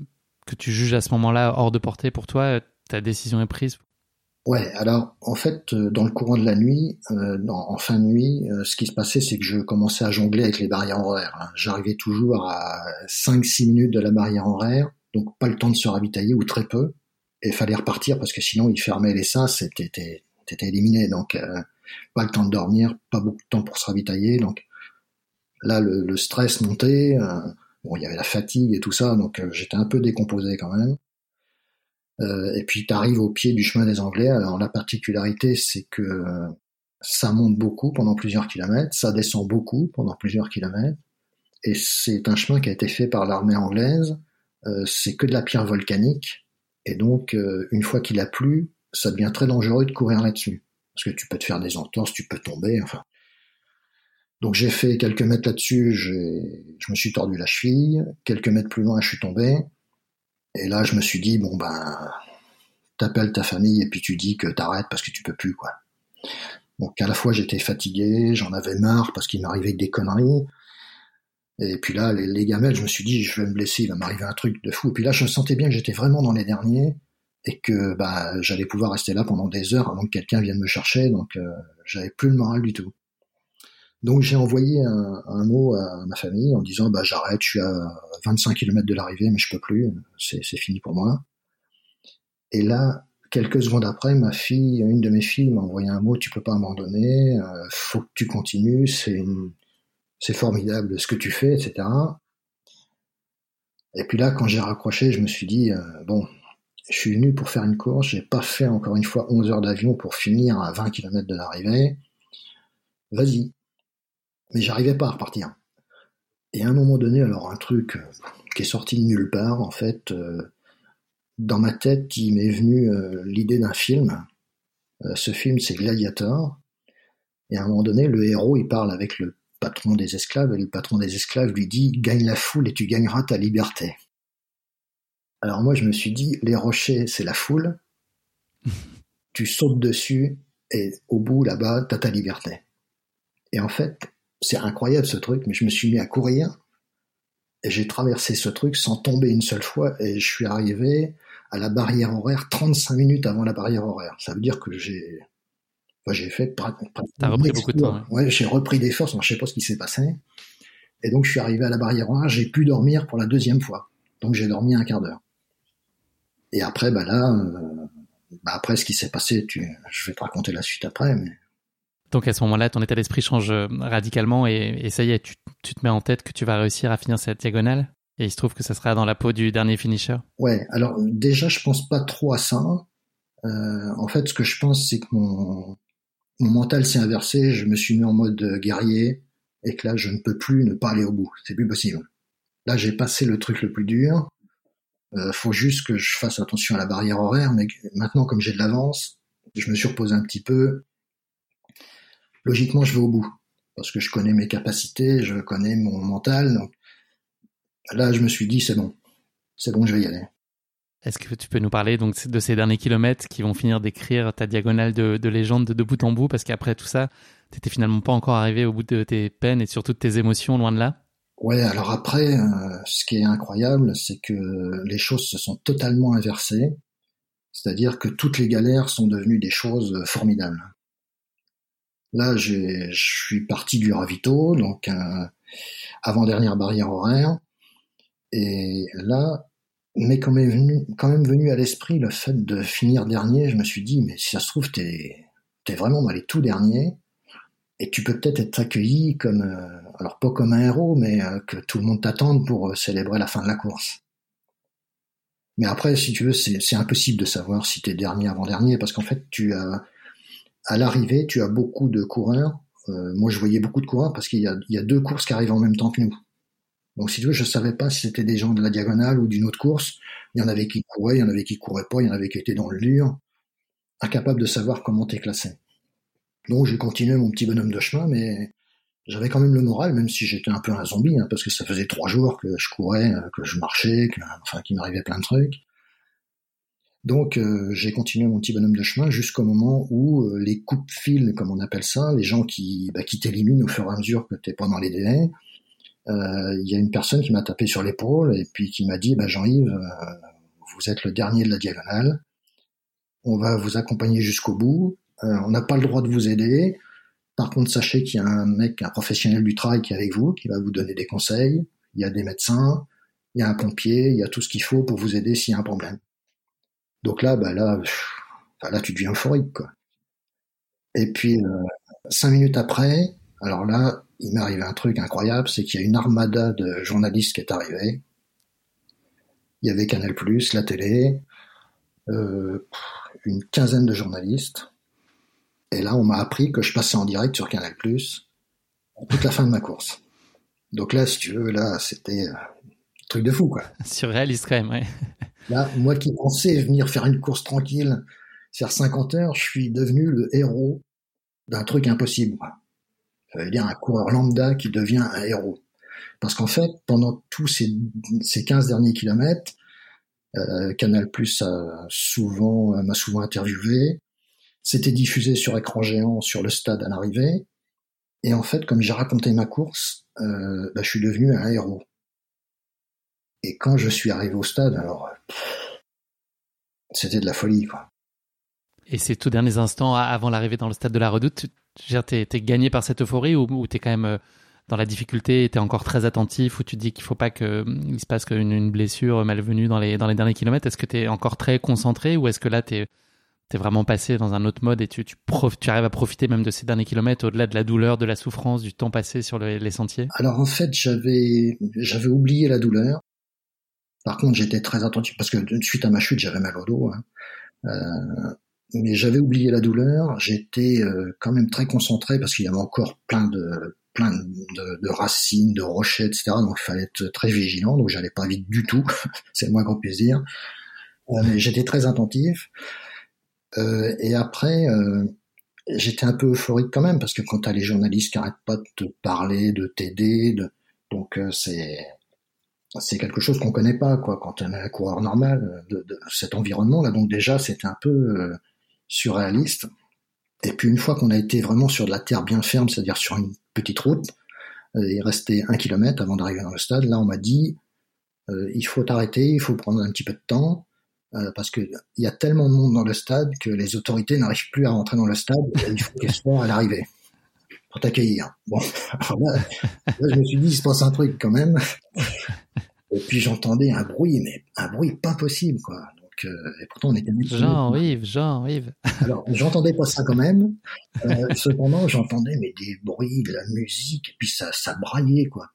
que tu juges à ce moment-là hors de portée pour toi. Ta décision est prise? Ouais, alors en fait, euh, dans le courant de la nuit, euh, en fin de nuit, euh, ce qui se passait, c'est que je commençais à jongler avec les barrières horaires. Hein. J'arrivais toujours à 5-6 minutes de la barrière horaire, donc pas le temps de se ravitailler ou très peu, et fallait repartir parce que sinon il fermait les sas, c'était éliminé. Donc pas le temps de dormir, pas beaucoup de temps pour se ravitailler. Donc là, le stress montait. Bon, il y avait la fatigue et tout ça, donc j'étais un peu décomposé quand même. Euh, et puis tu arrives au pied du chemin des Anglais. Alors la particularité, c'est que euh, ça monte beaucoup pendant plusieurs kilomètres, ça descend beaucoup pendant plusieurs kilomètres, et c'est un chemin qui a été fait par l'armée anglaise. Euh, c'est que de la pierre volcanique, et donc une fois qu'il a plu, ça devient très dangereux de courir là-dessus, parce que tu peux te faire des entorses, tu peux tomber, enfin. Donc j'ai fait quelques mètres là-dessus, je me suis tordu la cheville, quelques mètres plus loin, je suis tombé, et là, je me suis dit, bon, ben, t'appelles ta famille et puis tu dis que t'arrêtes parce que tu peux plus, quoi. Donc, à la fois, j'étais fatigué, j'en avais marre parce qu'il m'arrivait des conneries. Et puis là, les, les, gamelles, je me suis dit, je vais me blesser, il va m'arriver un truc de fou. Et puis là, je sentais bien que j'étais vraiment dans les derniers et que bah, j'allais pouvoir rester là pendant des heures avant que quelqu'un vienne me chercher. Donc, euh, j'avais plus le moral du tout. Donc j'ai envoyé un, mot à ma famille en disant bah j'arrête, je suis à 25 km de l'arrivée, mais je peux plus, c'est fini pour moi. Et là, quelques secondes après, ma fille, une de mes filles m'a envoyé un mot, tu peux pas abandonner, euh, faut que tu continues, c'est c'est formidable ce que tu fais, etc. Et puis là, quand j'ai raccroché, je me suis dit, euh, bon, je suis venu pour faire une course, j'ai pas fait encore une fois 11 heures d'avion pour finir à 20 km de l'arrivée. Vas-y, mais j'arrivais pas à repartir. Et à un moment donné, alors un truc euh, qui est sorti de nulle part, en fait, euh, dans ma tête, il m'est venu euh, l'idée d'un film. ce film, c'est Gladiator. Et à un moment donné, le héros, il parle avec le patron des esclaves, et le patron des esclaves lui dit Gagne la foule et tu gagneras ta liberté. Alors moi, je me suis dit Les rochers, c'est la foule. tu sautes dessus, et au bout, là-bas, t'as ta liberté. Et en fait, c'est incroyable ce truc, mais je me suis mis à courir et j'ai traversé ce truc sans tomber une seule fois et je suis arrivé à la barrière horaire 35 minutes avant la barrière horaire. Ça veut dire que j'ai j'ai fait T'as repris beaucoup de temps. Hein. Ouais, j'ai repris des forces, je sais pas ce qui s'est passé. Et donc je suis arrivé à la barrière horaire, j'ai pu dormir pour la deuxième fois. Donc j'ai dormi un quart d'heure. Et après, bah là, euh, bah après ce qui s'est passé, tu, je vais te raconter la suite après, mais donc à ce moment-là, ton état d'esprit change euh, radicalement et, ça y est, tu, te mets en tête que tu vas réussir à finir cette diagonale et il se trouve que ça sera dans la peau du dernier finisher. Ouais, alors déjà je pense pas trop à ça. Euh, en fait, ce que je pense, c'est que mon, mental s'est inversé. Je me suis mis en mode guerrier et que là, je ne peux plus ne pas aller au bout. C'est plus possible. Là, j'ai passé le truc le plus dur. Euh, faut juste que je fasse attention à la barrière horaire, mais maintenant, comme j'ai de l'avance, je me surpose un petit peu logiquement, je vais au bout parce que je connais mes capacités, je connais mon mental. Donc là, je me suis dit, c'est bon, c'est bon, je vais y aller. Est-ce que tu peux nous parler donc de ces derniers kilomètres qui vont finir d'écrire ta diagonale de, légende de, bout en bout? Parce qu'après tout ça, tu n'étais finalement pas encore arrivé au bout de tes peines et surtout de tes émotions, loin de là? Ouais, alors après, euh, ce qui est incroyable, c'est que les choses se sont totalement inversées. C'est-à-dire que toutes les galères sont devenues des choses formidables. Là, je suis parti du ravito, donc euh, avant-dernière barrière horaire. Et là, mais quand même venu, à l'esprit le fait de finir dernier, je me suis dit, mais si ça se trouve, t'es es vraiment dans les tout derniers, et tu peux peut-être être accueilli comme, euh, alors pas comme un héros, mais euh, que tout le monde t'attende pour célébrer la fin de la course. Mais après, si tu veux, c'est impossible de savoir si tu es dernier avant-dernier, parce qu'en fait, tu as à l'arrivée, tu as beaucoup de coureurs. Euh, moi, je voyais beaucoup de coureurs parce qu'il y a, deux courses qui arrivent en même temps que nous. Donc, si tu veux, je savais pas si c'était des gens de la diagonale ou d'une autre course. Il y en avait qui couraient, il y en avait qui couraient pas, il y en avait qui étaient dans le mur, incapable de savoir comment t'es classé. Donc, j'ai continué mon petit bonhomme de chemin, mais j'avais quand même le moral, même si j'étais un peu un zombie, hein, parce que ça faisait trois jours que je courais, euh, que je marchais, que, enfin, qu'il m'arrivait plein de trucs. Donc euh, j'ai continué mon petit bonhomme de chemin jusqu'au moment où euh, les coupes fil, comme on appelle ça, les gens qui, bah, qui t'éliminent au fur et à mesure que t'es pas dans les délais, il y a une personne qui m'a tapé sur l'épaule et puis qui m'a dit bah, Jean-Yves, vous êtes le dernier de la diagonale, on va vous accompagner jusqu'au bout, on n'a pas le droit de vous aider, par contre, sachez qu'il y a un mec, un professionnel du travail qui est avec vous, qui va vous donner des conseils. Il y a des médecins, il y a un pompier, il y a tout ce qu'il faut pour vous aider s'il y a un problème. Donc là, bah là, tu deviens euphorique, quoi. Et puis, euh, cinq minutes après, alors là, il m'est arrivé un truc incroyable, c'est qu'il y a une armada de journalistes qui est arrivée. Il y avait Canal+, la télé, euh, une quinzaine de journalistes. Et là, on m'a appris que je passais en direct sur Canal+, toute la fin de ma course. Donc là, si tu veux, là, c'était un truc de fou, quoi. Surréaliste quand même, ouais. Là, moi qui pensais venir faire une course tranquille, faire 50 heures, je suis devenu le héros d'un truc impossible. Ça veut dire un coureur lambda qui devient un héros. Parce qu'en fait, pendant tous ces, ces 15 derniers kilomètres, euh, Canal Plus a souvent m'a souvent interviewé. C'était diffusé sur écran géant sur le stade à l'arrivée. Et en fait, comme j'ai raconté ma course, euh, bah, je suis devenu un héros. Et quand je suis arrivé au stade, alors c'était de la folie, quoi. Et ces tout derniers instants avant l'arrivée dans le stade de la Redoute, t'es es gagné par cette euphorie ou, ou t'es quand même euh, dans la difficulté, t'es encore très attentif, ou tu te dis qu'il faut pas qu'il se passe qu'une une blessure malvenue dans les dans les derniers kilomètres? Est-ce que t'es encore très concentré ou est-ce que là t'es t'es vraiment passé dans un autre mode et tu, tu, tu, arrives à profiter même de ces derniers kilomètres au-delà de la douleur, de la souffrance, du temps passé sur les sentiers? Alors en fait, j'avais oublié la douleur. Par contre, j'étais très attentif parce que suite à ma chute, j'avais mal au dos. Hein. Euh, mais j'avais oublié la douleur. J'étais euh, quand même très concentré parce qu'il y avait encore plein de racines, de rochers, etc. Donc il fallait être très vigilant. Donc j'allais pas vite du tout. C'est le moins puisse dire. Euh, mais j'étais très attentif. Et après, j'étais un peu euphorique quand même parce que quand t'as les journalistes qui arrêtent pas de te parler, de t'aider, de... donc euh, c'est c'est quelque chose qu'on connaît pas quoi quand on est un coureur normal de, de cet environnement là. Donc déjà c'était un peu surréaliste. Et puis une fois qu'on a été vraiment sur de la terre bien ferme, c'est-à-dire sur une petite route, il restait un kilomètre avant d'arriver dans le stade. Là on m'a dit il faut t'arrêter, il faut prendre un petit peu de temps. Euh, parce qu'il y a tellement de monde dans le stade que les autorités n'arrivent plus à rentrer dans le stade et il faut qu'elles soient à l'arrivée pour t'accueillir. Bon, là, je me suis dit, il se passe un truc quand même. Et puis j'entendais un bruit, mais un bruit pas possible, quoi. Donc, euh, et pourtant on était Jean-Yves, Jean-Yves. Alors, j'entendais pas ça quand même. Euh, cependant, j'entendais mais des bruits, de la musique, et puis ça, ça braillait, quoi.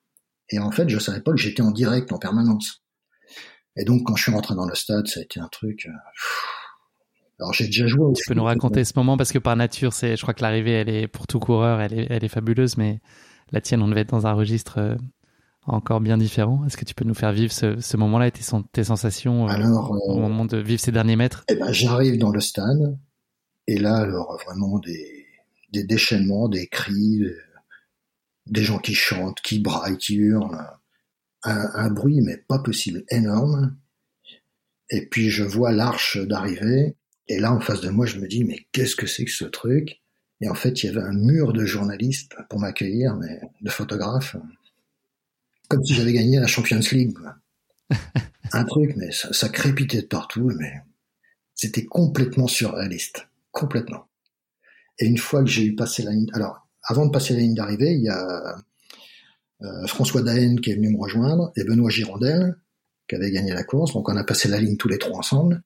Et en fait, je savais pas que j'étais en direct en permanence. Et donc, quand je suis rentré dans le stade, ça a été un truc. Euh, alors, j'ai déjà joué. Tu peux nous raconter ce moment parce que par nature, c'est, je crois que l'arrivée, elle est pour tout coureur, elle est, elle est fabuleuse, mais la tienne, on devait être dans un registre encore bien différent. Est-ce que tu peux nous faire vivre ce, ce moment-là et tes, tes sensations euh, alors, au moment de vivre ces derniers mètres? Eh ben, j'arrive dans le stade et là, alors vraiment des, des déchaînements, des cris, des gens qui chantent, qui braillent, qui hurlent un, bruit, mais pas possible, énorme. Et puis je vois l'arche d'arrivée, et là en face de moi, je me dis, mais qu'est-ce que c'est que ce truc? Et en fait, il y avait un mur de journalistes pour m'accueillir, mais de photographes, comme si j'avais gagné la Champions League. un truc, mais ça, crépitait de partout, mais c'était complètement surréaliste, complètement. Et une fois que j'ai eu passé la ligne, alors avant de passer la ligne d'arrivée, il y a euh, François Daen qui est venu me rejoindre et Benoît Girondel qui avait gagné la course. Donc on a passé la ligne tous les trois ensemble.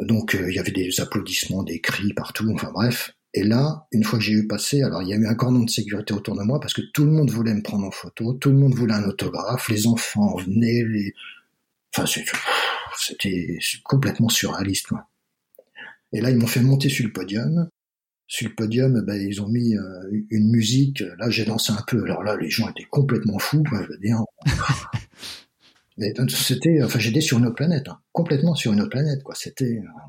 Donc euh, il y avait des applaudissements, des cris partout, enfin bref. Et là, une fois que j'ai eu passé, alors il y a eu un cordon de sécurité autour de moi parce que tout le monde voulait me prendre en photo, tout le monde voulait un autographe, les enfants venaient, les... enfin c'était complètement surréaliste. Quoi. Et là, ils m'ont fait monter sur le podium. Sur le podium, ben, ils ont mis euh, une musique. Là, j'ai dansé un peu. Alors là, les gens étaient complètement fous, quoi, je veux dire. c'était, enfin, j'étais sur une autre planète, hein. complètement sur une autre planète, quoi. C'était, euh,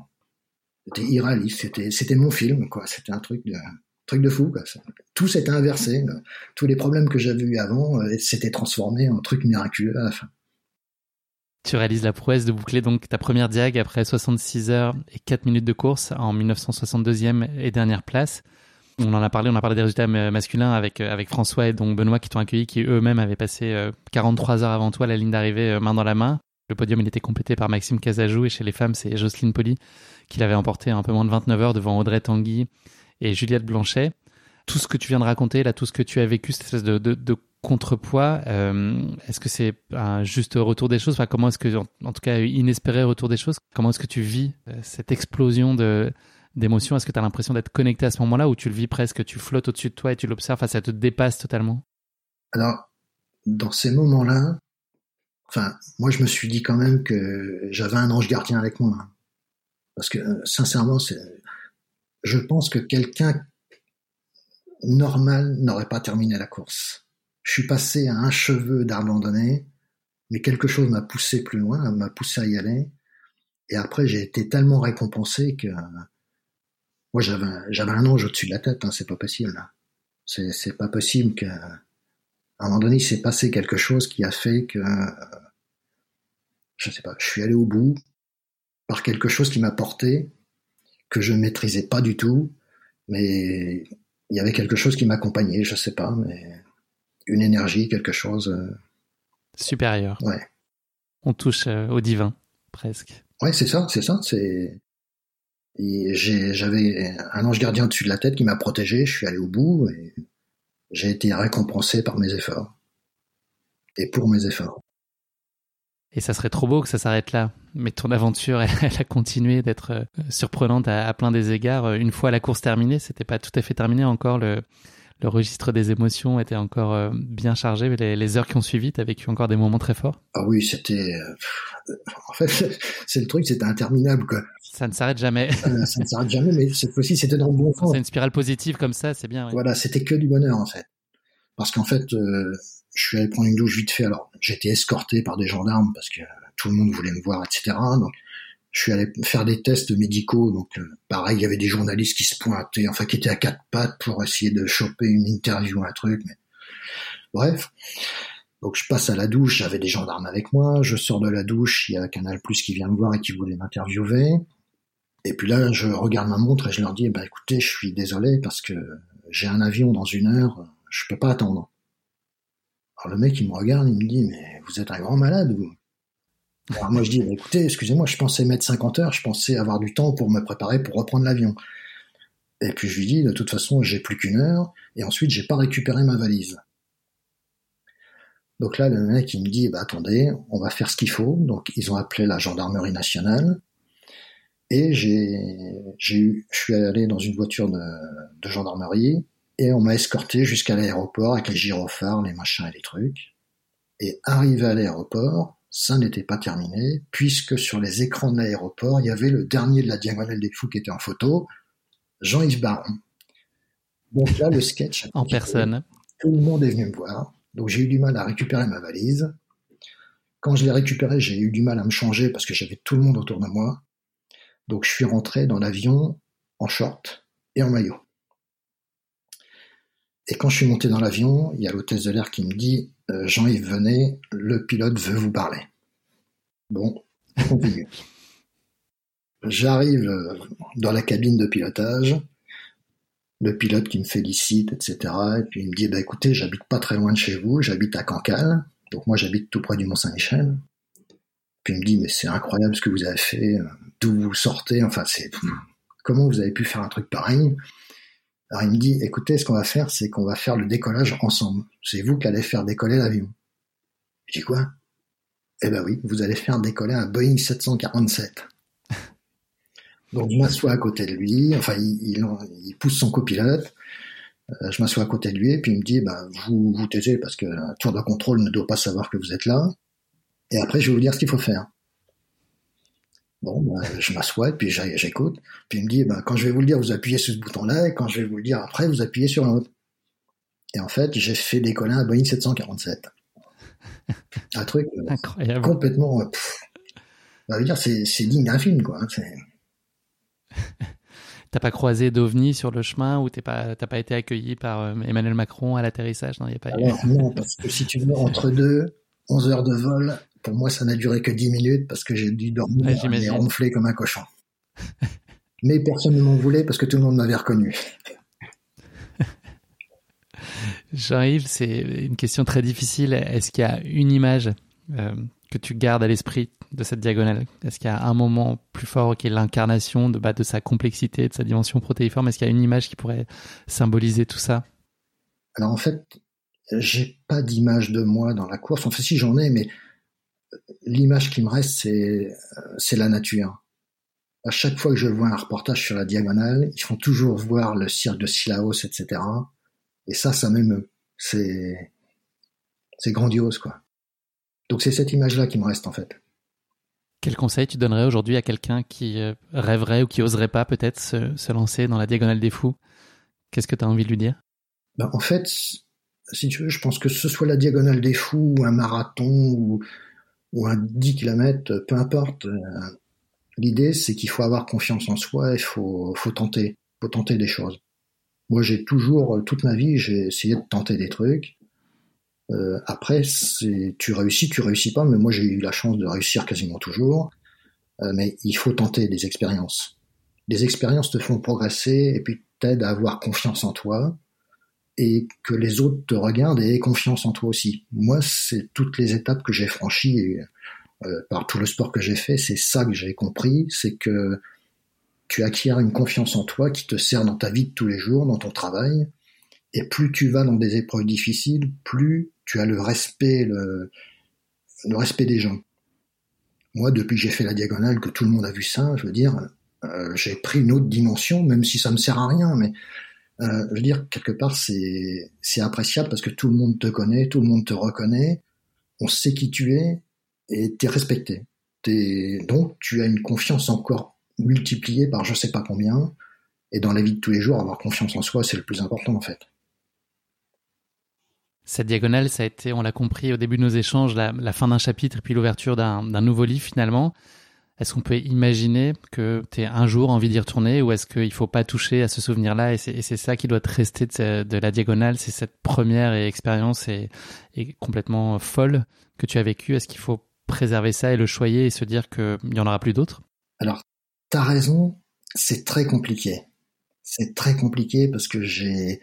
c'était irréaliste. C'était, c'était mon film, quoi. C'était un truc de, truc de fou, quoi. Tout s'était inversé. Tous les problèmes que j'avais eu avant euh, s'étaient transformés en truc miraculeux à la fin. Tu réalises la prouesse de boucler donc ta première diag après 66 heures et 4 minutes de course en 1962e et dernière place. On en a parlé, on a parlé des résultats masculins avec euh, avec François et donc Benoît qui t'ont accueilli, qui eux-mêmes avaient passé 43 euh, heures avant toi la ligne d'arrivée euh, main dans la main. Le podium il était complété par Maxime Casajou et chez les femmes c'est Jocelyne Poli qui l'avait emporté un peu moins de 29 heures devant Audrey Tanguy et Juliette Blanchet. Tout ce que tu viens de raconter là, tout ce que tu as vécu, cette espèce de, contrepoids, euh, est-ce que c'est un juste retour des choses? Enfin, Comment est-ce que, en, tout cas, inespéré retour des choses, comment est-ce que tu vis euh, cette explosion de d'émotions? Est-ce que tu as l'impression d'être connecté à ce moment-là ou tu le vis presque, tu flottes au-dessus de toi et tu l'observes, enfin, ça te dépasse totalement? Alors, dans ces moments-là, enfin, moi je me suis dit quand même que j'avais un ange gardien avec moi. Parce que, euh, sincèrement, je pense que quelqu'un normal n'aurait pas terminé la course je suis passé à un cheveu d'abandonner, mais quelque chose m'a poussé plus loin, m'a poussé à y aller. Et après, j'ai été tellement récompensé que moi, j'avais j'avais un ange au-dessus de la tête. Hein, c'est pas possible. C'est c'est pas possible que à un moment donné, il s'est passé quelque chose qui a fait que je sais pas, je suis allé au bout par quelque chose qui m'a porté que je ne maîtrisais pas du tout, mais il y avait quelque chose qui m'accompagnait, je sais pas, mais une énergie, quelque chose. Euh, Supérieur. Ouais. On touche euh, au divin, presque. Ouais, c'est ça, c'est ça. C'est. J'avais un ange gardien au-dessus de la tête qui m'a protégé. Je suis allé au bout et j'ai été récompensé par mes efforts et pour mes efforts. Et ça serait trop beau que ça s'arrête là. Mais ton aventure, elle, a continué d'être euh, surprenante à, plein des égards. Une fois la course terminée, c'était pas tout à fait terminé encore le, le registre des émotions était encore euh, bien chargé. Mais les, heures qui ont suivi, tu as vécu encore des moments très forts? Ah oui, c'était... Euh, en fait, c'est le truc, c'était interminable. Quoi. Ça ne s'arrête jamais. Euh, ça ne s'arrête jamais, mais cette fois-ci, c'était dans le bon sens. C'est une spirale positive comme ça, c'est bien. Voilà, c'était que du bonheur, en fait. Parce qu'en fait, je suis allé prendre une douche vite fait. Alors, j'étais escorté par des gendarmes parce que tout le monde voulait me voir, etc. Donc, je suis allé faire des tests médicaux, donc euh, pareil, il y avait des journalistes qui se pointaient, enfin qui étaient à quatre pattes pour essayer de choper une interview, un truc, mais bref. Donc je passe à la douche, j'avais des gendarmes avec moi, je sors de la douche, il y a Canal Plus qui vient me voir et qui voulait m'interviewer. Et puis là, je regarde ma montre et je leur dis, bah écoutez, je suis désolé parce que j'ai un avion dans une heure, je peux pas attendre. Alors le mec, il me regarde, il me dit, mais vous êtes un grand malade, vous. Alors moi je dis, bah, écoutez, excusez-moi, je pensais mettre 50 heures, je pensais avoir du temps pour me préparer pour reprendre l'avion. Et puis je lui dis, de toute façon, j'ai plus qu'une heure, et ensuite j'ai pas récupéré ma valise. Donc là, le mec, il me dit, bah attendez, on va faire ce qu'il faut. Donc ils ont appelé la gendarmerie nationale, et j'ai, j'ai eu, je suis allé dans une voiture de, gendarmerie, et on m'a escorté jusqu'à l'aéroport avec les gyrophares, les machins et les trucs. Et arrivé à l'aéroport, ça n'était pas terminé, puisque sur les écrans de l'aéroport, il y avait le dernier de la diagonale des fous qui était en photo, Jean-Yves Baron. Donc là, le sketch. en personne. Tout le monde est venu me voir. Donc j'ai eu du mal à récupérer ma valise. Quand je l'ai récupérée, j'ai eu du mal à me changer parce que j'avais tout le monde autour de moi. Donc je suis rentré dans l'avion en short et en maillot. Et quand je suis monté dans l'avion, il y a l'hôtesse de l'air qui me dit euh, Jean-Yves, venez, le pilote veut vous parler. Bon, continue. J'arrive euh, dans la cabine de pilotage, le pilote qui me félicite, etc. Et puis il me dit, bah écoutez, j'habite pas très loin de chez vous, j'habite à Cancale, donc moi j'habite tout près du Mont-Saint-Michel. Puis il me dit, mais c'est incroyable ce que vous avez fait, euh, d'où vous sortez, enfin c'est comment vous avez pu faire un truc pareil? Alors il me dit, écoutez, ce qu'on va faire, c'est qu'on va faire le décollage ensemble. C'est vous qui allez faire décoller l'avion. Je dis quoi? Eh ben oui, vous allez faire décoller un Boeing 747. Donc je m'assois à côté de lui, enfin il, il, pousse son copilote, euh, je m'assois à côté de lui et puis il me dit, bah, vous vous taisez parce que un tour de contrôle ne doit pas savoir que vous êtes là, et après je vais vous dire ce qu'il faut faire. Bon, ben, je m'assois et puis j'écoute. Puis il me dit, ben, quand je vais vous le dire, vous appuyez sur ce bouton-là, et quand je vais vous le dire après, vous appuyez sur l'autre. Et en fait, j'ai fait décoller un Boeing 747. Un truc euh, Incroyable. complètement. Euh, pff, dire, c'est digne d'un film, quoi. Hein, T'as pas croisé d'OVNI sur le chemin ou t'as pas, pas été accueilli par euh, Emmanuel Macron à l'atterrissage? Non, y a pas non, parce que si tu veux, entre deux, 11 heures de vol, pour moi, ça n'a duré que 10 minutes parce que j'ai dû dormir et ronfler comme un cochon. Mais personne ne m'en voulait parce que tout le monde m'avait reconnu. Jean-Yves, c'est une question très difficile. Est-ce qu'il y a une image euh, que tu gardes à l'esprit de cette diagonale? Est-ce qu'il y a un moment plus fort qui est l'incarnation de, bah, de sa complexité, de sa dimension protéiforme? Est-ce qu'il y a une image qui pourrait symboliser tout ça? Alors en fait, j'ai pas d'image de moi dans la course. Enfin si j'en ai, mais l'image qui me reste, c'est, c'est la nature. À chaque fois que je vois un reportage sur la diagonale, ils font toujours voir le cirque de Silaos, etc. Et ça, ça m'émeut. C'est, c'est grandiose, quoi. Donc c'est cette image-là qui me reste, en fait. Quel conseil tu donnerais aujourd'hui à quelqu'un qui euh, rêverait ou qui oserait pas peut-être se, lancer dans la diagonale des fous? Qu'est-ce que tu as envie de lui dire? Ben, En fait, si tu veux, je pense que ce soit la diagonale des fous ou un marathon ou, ou un 10 km, peu importe. Euh, l'idée, c'est qu'il faut avoir confiance en soi, il faut, faut tenter, faut tenter des choses. Moi, j'ai toujours, toute ma vie, j'ai essayé de tenter des trucs. Euh, après, tu réussis, tu réussis pas, mais moi, j'ai eu la chance de réussir quasiment toujours. Euh, mais il faut tenter des expériences. Les expériences te font progresser et puis t'aident à avoir confiance en toi et que les autres te regardent et aient confiance en toi aussi. Moi, c'est toutes les étapes que j'ai franchies euh, par tout le sport que j'ai fait, c'est ça que j'ai compris, c'est que tu acquiers une confiance en toi qui te sert dans ta vie de tous les jours, dans ton travail, et plus tu vas dans des épreuves difficiles, plus tu as le respect, le, le respect des gens. Moi, depuis que j'ai fait la diagonale, que tout le monde a vu ça, je veux dire, euh, j'ai pris une autre dimension, même si ça me sert à rien, mais euh, je veux dire, quelque part, c'est, c'est appréciable parce que tout le monde te connaît, tout le monde te reconnaît, on sait qui tu es et t'es respecté. Donc, tu as une confiance encore multipliée par je sais pas combien. Et dans la vie de tous les jours, avoir confiance en soi, c'est le plus important en fait. Cette diagonale, ça a été, on l'a compris au début de nos échanges, la, la fin d'un chapitre et puis l'ouverture d'un, nouveau livre finalement. Est-ce qu'on peut imaginer que tu aies un jour envie d'y retourner ou est-ce qu'il faut pas toucher à ce souvenir-là et c'est ça qui doit te rester de, la diagonale, c'est cette première expérience et, complètement folle que tu as vécue. Est-ce qu'il faut préserver ça et le choyer et se dire qu'il n'y en aura plus d'autres? Alors, tu as raison, c'est très compliqué. C'est très compliqué parce que j'ai,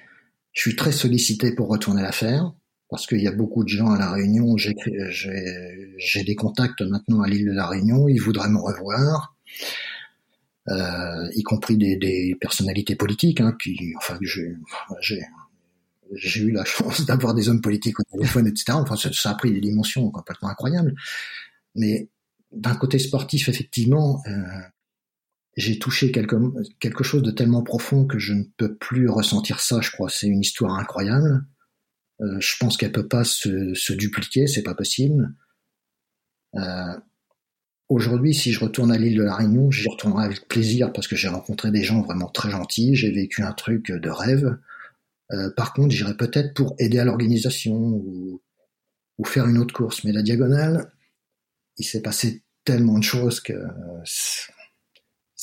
je suis très sollicité pour retourner la faire parce qu'il y a beaucoup de gens à La Réunion. J'ai des contacts maintenant à l'île de La Réunion. Ils voudraient me revoir, euh, y compris des, des personnalités politiques. Hein, qui, enfin, j'ai eu la chance d'avoir des hommes politiques au téléphone, etc. Enfin, ça, a pris des dimensions complètement incroyables. Mais d'un côté sportif, effectivement, euh, j'ai touché quelque, quelque chose de tellement profond que je ne peux plus ressentir ça, je crois. C'est une histoire incroyable. Euh, je pense qu'elle peut pas se, se dupliquer, c'est pas possible. Euh, aujourd'hui, si je retourne à l'île de la Réunion, j'y retournerai avec plaisir parce que j'ai rencontré des gens vraiment très gentils, j'ai vécu un truc de rêve. Euh, par contre, j'irai peut-être pour aider à l'organisation ou, ou, faire une autre course. Mais la diagonale, il s'est passé tellement de choses que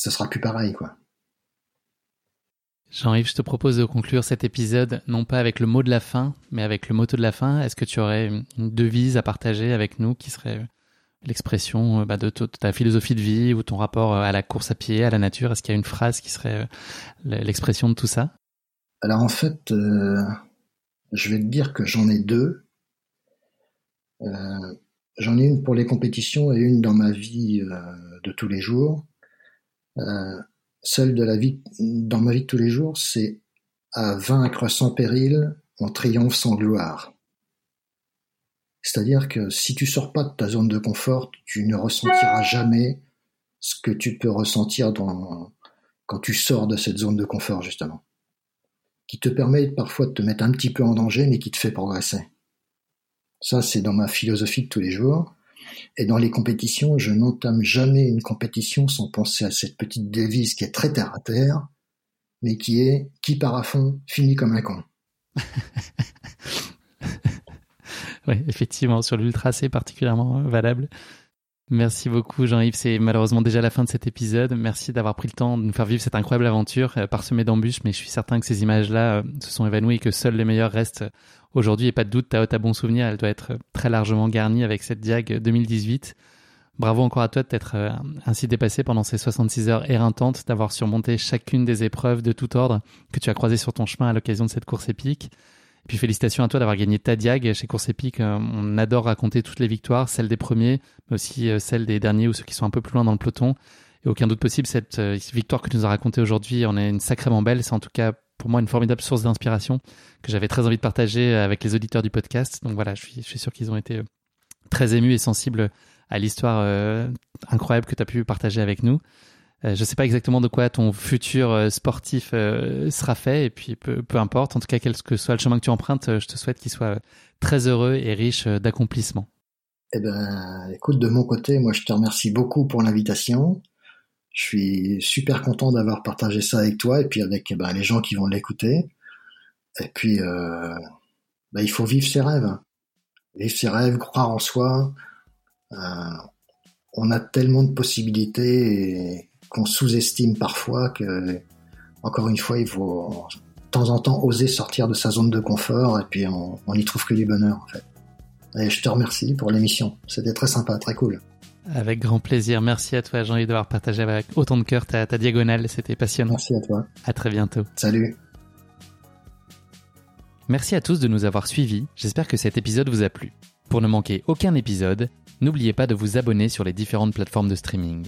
ça sera plus pareil, quoi. Jean-Yves, je te propose de conclure cet épisode non pas avec le mot de la fin, mais avec le motto de la fin. Est-ce que tu aurais une devise à partager avec nous qui serait l'expression euh, bah, de ta philosophie de vie ou ton rapport euh, à la course à pied, à la nature? Est-ce qu'il y a une phrase qui serait euh, l'expression de tout ça? Alors en fait, je vais te dire que j'en ai deux. j'en ai une pour les compétitions et une dans ma vie de tous les jours celle de la vie, dans ma vie de tous les jours, c'est à vaincre sans péril, on triomphe sans gloire. C'est-à-dire que si tu sors pas de ta zone de confort, tu ne ressentiras jamais ce que tu peux ressentir dans, quand tu sors de cette zone de confort, justement. Qui te permet parfois de te mettre un petit peu en danger, mais qui te fait progresser. Ça, c'est dans ma philosophie de tous les jours. Et dans les compétitions, je n'entame jamais une compétition sans penser à cette petite devise qui est très terre à terre, mais qui est qui part à fond finit comme un con. oui, effectivement, sur l'ultra, c'est particulièrement valable. Merci beaucoup Jean-Yves, c'est malheureusement déjà la fin de cet épisode. Merci d'avoir pris le temps de nous faire vivre cette incroyable aventure euh, parsemée d'embûches, mais je suis certain que ces images-là euh, se sont évanouies et que seuls les meilleurs restent aujourd'hui. Et pas de doute, ta haute à bon souvenir, elle doit être très largement garnie avec cette Diag 2018. Bravo encore à toi de t'être euh, ainsi dépassé pendant ces 66 heures éreintantes, d'avoir surmonté chacune des épreuves de tout ordre que tu as croisées sur ton chemin à l'occasion de cette course épique. Et puis félicitations à toi d'avoir gagné ta diag chez Course Épique. Euh, on adore raconter toutes les victoires, celles des premiers, mais aussi euh, celles des derniers ou ceux qui sont un peu plus loin dans le peloton. Et aucun doute possible, cette victoire que tu nous as racontée aujourd'hui en est une sacrément belle. C'est en tout cas pour moi une formidable source d'inspiration que j'avais très envie de partager avec les auditeurs du podcast. Donc voilà, je suis, sûr qu'ils ont été très émus et sensibles à l'histoire incroyable que tu as pu partager avec nous. Euh, je ne sais pas exactement de quoi ton futur euh, sportif euh, sera fait, et puis peu, peu, importe, en tout cas quel que soit le chemin que tu empruntes, je te souhaite qu'il soit très heureux et riche d'accomplissements. Eh ben, écoute, de mon côté, moi je te remercie beaucoup pour l'invitation. Je suis super content d'avoir partagé ça avec toi et puis avec ben, les gens qui vont l'écouter. Et puis, euh, ben, il faut vivre ses rêves. Vivre ses rêves, croire en soi. Euh, on a tellement de possibilités qu'on sous-estime parfois que, encore une fois, il faut de temps en temps oser sortir de sa zone de confort et puis on, n'y trouve que du bonheur en fait. Et je te remercie pour l'émission. C'était très sympa, très cool. Avec grand plaisir. Merci à toi, Jean-Yves, d'avoir partagé avec autant de cœur ta, ta diagonale. C'était passionnant. Merci à toi. À très bientôt. Salut. Merci à tous de nous avoir suivis. J'espère que cet épisode vous a plu. Pour ne manquer aucun épisode, n'oubliez pas de vous abonner sur les différentes plateformes de streaming.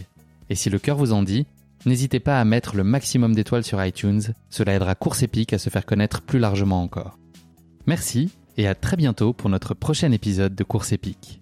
Et si le cœur vous en dit, n'hésitez pas à mettre le maximum d'étoiles sur iTunes, cela aidera Course Épique à se faire connaître plus largement encore. Merci et à très bientôt pour notre prochain épisode de Course Épique.